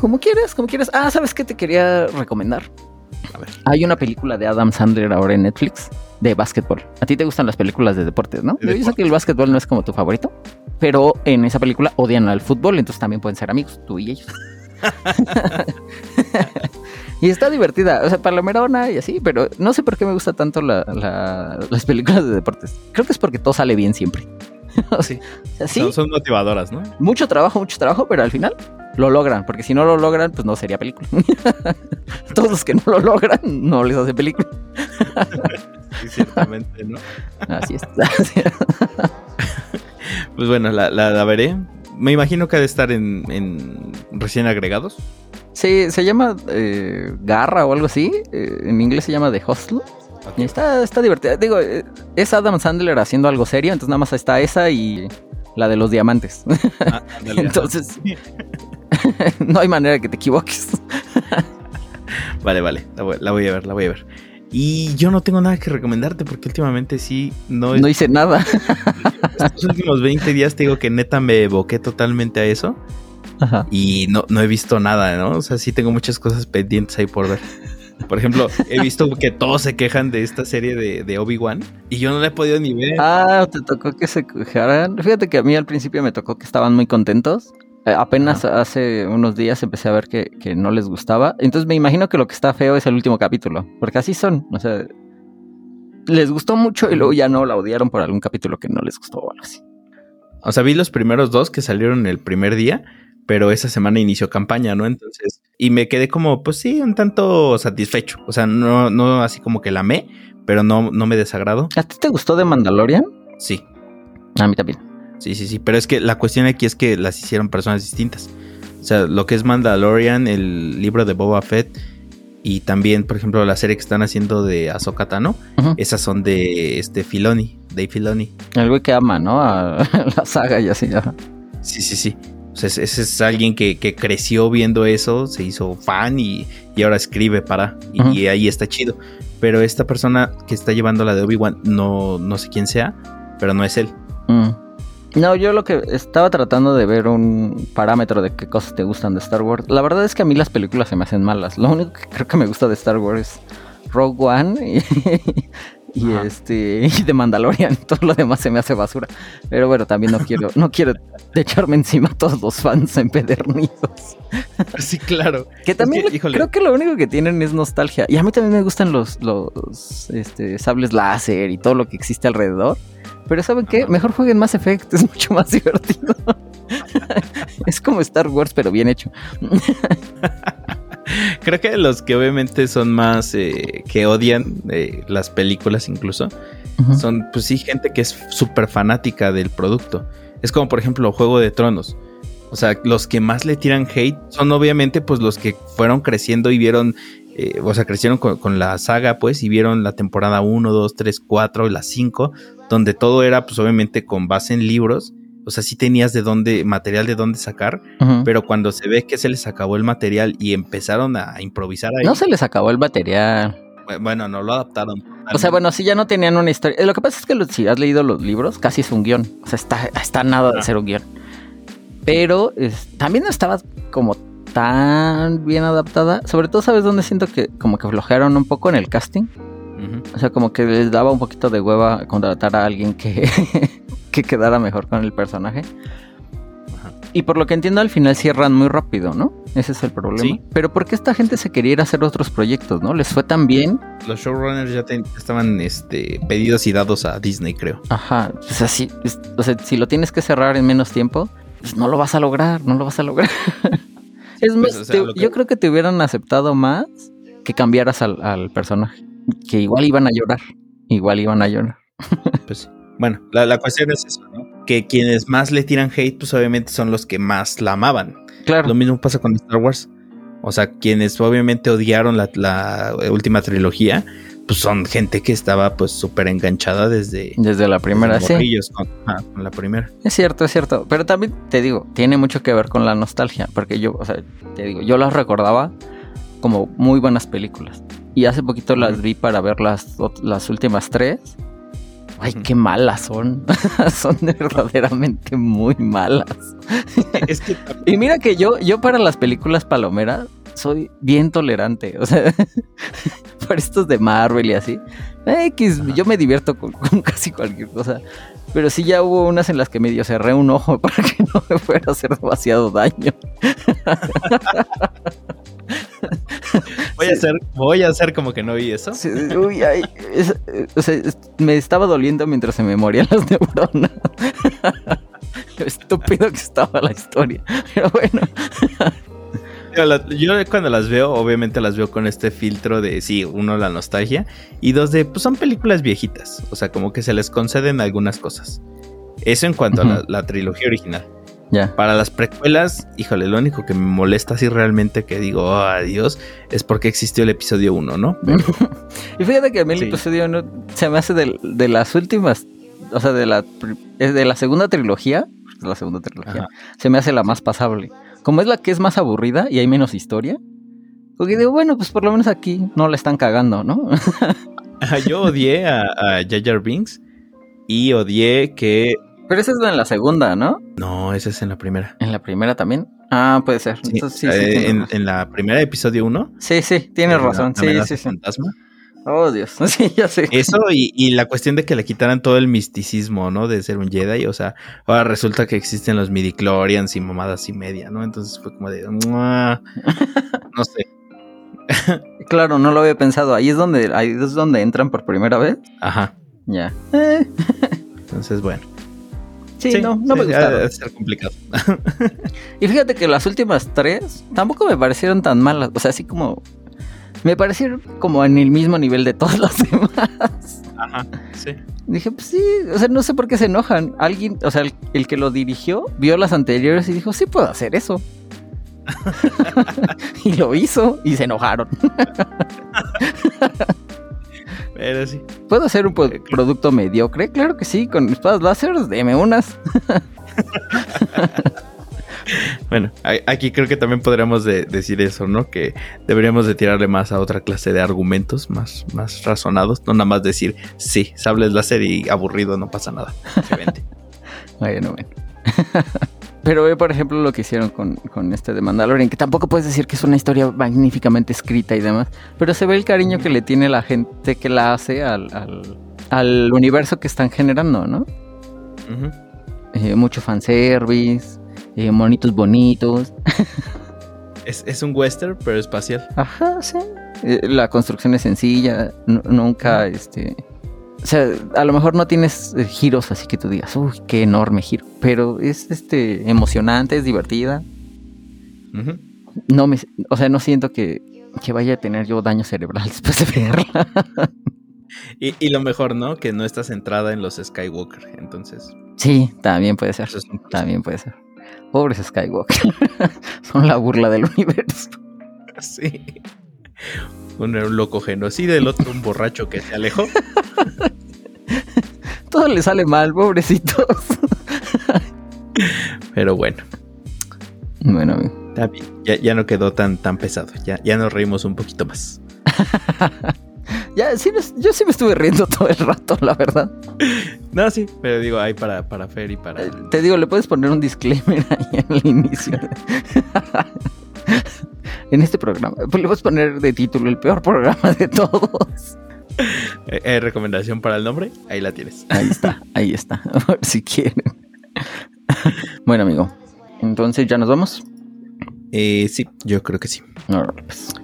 Como quieras, como quieras. Ah, ¿sabes qué te quería recomendar? A ver. Hay una película de Adam Sandler ahora en Netflix de básquetbol. A ti te gustan las películas de deportes, ¿no? Yo sé que el básquetbol no es como tu favorito, pero en esa película odian al fútbol, entonces también pueden ser amigos, tú y ellos. y está divertida, o sea, palomerona y así, pero no sé por qué me gusta tanto la- la- las películas de deportes. Creo que es porque todo sale bien siempre. O Sí. sea, sí, Son, son motivadoras, ¿no? mucho trabajo, mucho trabajo, pero al final lo logran, porque si no lo logran, pues no sería película. Todos los que no lo logran, no les hace película. Sí, ciertamente, ¿no? Así es. Pues bueno, la, la- la veré. Me imagino que ha de estar en, en recién agregados. Sí, se llama eh, Garra o algo así. eh, en inglés se llama The Hostel. Y está, está divertida. Digo, eh, es Adam Sandler haciendo algo serio, entonces nada más está esa y la de los diamantes. Ah, entonces, no hay manera que te equivoques. Vale, vale. La voy, la voy a ver, la voy a ver. Y yo no tengo nada que recomendarte porque últimamente sí no. No hice nada. Estos últimos 20 días te digo que neta me evoqué totalmente a eso Ajá. y no, no he visto nada, ¿no? O sea, sí tengo muchas cosas pendientes ahí por ver. Por ejemplo, he visto que todos se quejan de esta serie de, de Obi-Wan y yo no la he podido ni ver. Ah, te tocó que se quejaran. Fíjate que a mí al principio me tocó que estaban muy contentos. Eh, apenas hace unos días empecé a ver que, que no les gustaba. Entonces me imagino que lo que está feo es el último capítulo. Porque así son. O sea, les gustó mucho y luego ya no la odiaron por algún capítulo que no les gustó o algo así. O sea, vi los primeros dos que salieron el primer día, pero esa semana inició campaña, ¿no? Entonces, y me quedé como, pues sí, un tanto satisfecho. O sea, no, no así como que la amé, pero no, no me desagrado. ¿A ti te gustó de Mandalorian? Sí, A mí también. Sí, sí, sí. Pero es que la cuestión aquí es que las hicieron personas distintas. O sea, lo que es Mandalorian, el libro de Boba Fett y también, por ejemplo, la serie que están haciendo de Ahsoka Tano, esas son de este Filoni, Dave Filoni. El güey que ama, ¿no? A la saga y así. ajá. Sí, sí, sí. O sea, ese es alguien que, que creció viendo eso, se hizo fan y, y ahora escribe para. Y ahí está chido. Pero esta persona que está llevando la de Obi-Wan, no, no sé quién sea, pero no es él. Mm. No, yo lo que estaba tratando de ver un parámetro de qué cosas te gustan de Star Wars. La verdad es que a mí las películas se me hacen malas. Lo único que creo que me gusta de Star Wars es Rogue One y, este y de Mandalorian. Todo lo demás se me hace basura. Pero bueno, también no quiero, no quiero echarme encima a todos los fans empedernidos. Sí, claro. Que también que, creo que lo único que tienen es nostalgia. Y a mí también me gustan los, los este, sables láser y todo lo que existe alrededor. Pero ¿saben qué? Mejor jueguen Mass Effect, es mucho más divertido. es como Star Wars, pero bien hecho. Creo que los que obviamente son más eh, que odian eh, las películas incluso, son pues sí gente que es súper fanática del producto. Es como por ejemplo Juego de Tronos. O sea, los que más le tiran hate son obviamente pues los que fueron creciendo y vieron, eh, o sea, crecieron con, con la saga pues y vieron la temporada 1, 2, 3, 4 y la 5, donde todo era pues obviamente con base en libros. O sea, sí tenías de dónde, material de dónde sacar, pero cuando se ve que se les acabó el material y empezaron a improvisar ahí, No se les acabó el material. bueno, no lo adaptaron. O sea, bueno, si ya no tenían una historia. eh, Lo que pasa es que si has leído los libros, casi es un guion. O sea, está, está nada de Ah. ser un guion. Pero es- también no estaba como tan bien adaptada. Sobre todo, ¿sabes dónde siento que como que flojearon un poco en el casting? O sea, como que les daba un poquito de hueva contratar a alguien que, que quedara mejor con el personaje. Y por lo que entiendo, al final cierran muy rápido, ¿no? Ese es el problema. Sí. Pero ¿por qué esta gente se quería ir a hacer otros proyectos, no? Les fue tan bien. Los showrunners ya te- estaban este, pedidos y dados a Disney, creo. Ajá. O sea, si, o sea, si lo tienes que cerrar en menos tiempo, pues no lo vas a lograr, no lo vas a lograr. es más, pues, o sea, te- lo que- yo creo que te hubieran aceptado más que cambiaras al, al personaje. Que igual iban a llorar. Igual iban a llorar. Pues. Bueno, la, la cuestión es eso, ¿no? Que quienes más le tiran hate, pues obviamente son los que más la amaban. Claro. Lo mismo pasa con Star Wars. O sea, quienes obviamente odiaron la, la última trilogía, pues son gente que estaba pues súper enganchada desde, Desde la primera, desde sí. con, ajá, con la primera. Es cierto, es cierto. Pero también te digo, tiene mucho que ver con la nostalgia. Porque yo, o sea, te digo, yo las recordaba como muy buenas películas. Y hace poquito las vi para ver las, las últimas tres. Ay, qué malas son. son verdaderamente muy malas. es que Y mira que yo, yo para las películas palomeras soy bien tolerante. O sea, para estos de Marvel y así. X, Ajá. yo me divierto con, con casi cualquier cosa. Pero sí ya hubo unas en las que medio cerré un ojo para que no me fuera a hacer demasiado daño. voy a hacer, voy a hacer como que no vi eso. Sí, uy, ay, es- o sea, es- me estaba doliendo mientras se me morían las neuronas. Lo estúpido que estaba la historia. Pero bueno, Yo, cuando las veo, obviamente las veo con este filtro de, sí, uno, la nostalgia, y dos, de, pues son películas viejitas, o sea, como que se les conceden algunas cosas. Eso en cuanto a la, la trilogía original. ya. Para las precuelas, híjole, lo único que me molesta así realmente que digo, oh, adiós, es porque existió el episodio 1, ¿no? Pero, Y fíjate que a mí el Sí. episodio no, se me hace de, de las últimas, o sea, de la, de la segunda trilogía, la segunda trilogía, Ajá. se me hace la más pasable. Como es la que es más aburrida y hay menos historia, porque digo, bueno, pues por lo menos aquí no la están cagando, ¿no? yo odié a, a Jar Binks y odié que... Pero esa es en la segunda, ¿no? No, ese es en la primera. En la primera también. Ah, puede ser. Sí, Entonces, sí, sí, eh, en, la primera episodio 1. sí, sí, tienes razón. Sí, sí, sí. Fantasma. Oh, Dios. Sí, ya sé. Eso y, y la cuestión de que le quitaran todo el misticismo, ¿no? De ser un Jedi. O sea, ahora resulta que existen los midichlorians y mamadas y media, ¿no? Entonces fue como de... "Mua". No sé. Claro, no lo había pensado. Ahí es donde, ahí es donde entran por primera vez. Ajá. Ya. Eh, Entonces, bueno. sí, no, no me sí, gustaron. de ser complicado. Y fíjate que las últimas tres tampoco me parecieron tan malas. O sea, así como. Me parecieron como en el mismo nivel de todas las demás. Ajá. Sí. Dije, pues sí, o sea, no sé por qué se enojan. Alguien, o sea, el, el que lo dirigió vio las anteriores y dijo, sí puedo hacer eso. y lo hizo y se enojaron. Pero sí. ¿Puedo hacer un pro- producto mediocre? Claro que sí, con espadas láser, deme unas. Bueno, aquí creo que también podríamos de- decir eso, ¿no? Que deberíamos de tirarle más a otra clase de argumentos más, más razonados, no nada más decir, sí, sables láser y aburrido, no pasa nada. Se vende. Bueno, bueno. Pero ve, por ejemplo, lo que hicieron con, con este de Mandalorian, que tampoco puedes decir que es una historia magníficamente escrita y demás, pero se ve el cariño que le tiene la gente que la hace al, al, al universo que están generando, ¿no? Ujú. Eh, mucho fanservice, eh, monitos bonitos. es, es un western, pero espacial. Ajá, sí. Eh, la construcción es sencilla, nu- nunca, este... O sea, a lo mejor no tienes eh, giros así que tú digas, uy, qué enorme giro, pero es este emocionante, es divertida. No me, o sea, no siento que, que vaya a tener yo daño cerebral después de verla. Y, y lo mejor, ¿no? Que no está centrada en los Skywalker. Entonces, Sí, también puede ser. es. También puede ser. Pobres Skywalker. Son la burla del universo. Sí. Uno era un loco genocida, el otro un borracho que se alejó. Todo le sale mal, pobrecitos. Pero bueno, Bueno, amigo. Ya, ya no quedó tan, tan pesado. Ya, ya nos reímos un poquito más. Ya, sí, yo sí me estuve riendo todo el rato, la verdad. No, sí, pero digo, hay para, para Fer y para. Eh, Te digo, le puedes poner un disclaimer ahí al inicio. en este programa. Pues le puedes poner de título el peor programa de todos. Eh, eh, recomendación para el nombre, ahí la tienes. Ahí está, ahí está. si quieren. bueno, amigo. Entonces, ¿ya nos vamos? Eh, sí, yo creo que sí. Pues.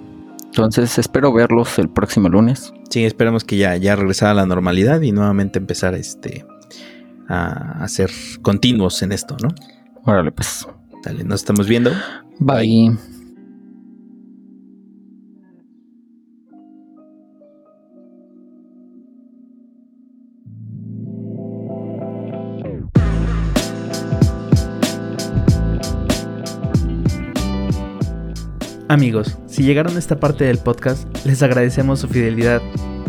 Entonces, espero verlos el próximo lunes. Sí, esperamos que ya, ya regresara a la normalidad y nuevamente empezar este, a hacer continuos en esto, ¿no? Órale, pues. Dale, nos estamos viendo. Bye. Amigos, si llegaron a esta parte del podcast, les agradecemos su fidelidad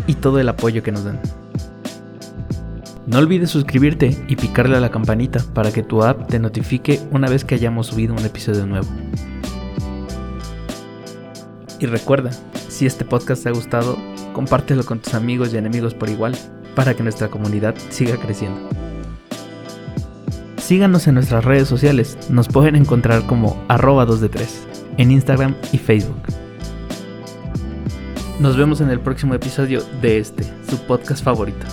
y todo el apoyo que nos dan. No olvides suscribirte y picarle a la campanita para que tu app te notifique una vez que hayamos subido un episodio nuevo. Y recuerda, si este podcast te ha gustado, compártelo con tus amigos y enemigos por igual, para que nuestra comunidad siga creciendo. Síganos en nuestras redes sociales, nos pueden encontrar como arroba 2 de 3 en Instagram y Facebook. Nos vemos en el próximo episodio de este, su podcast favorito.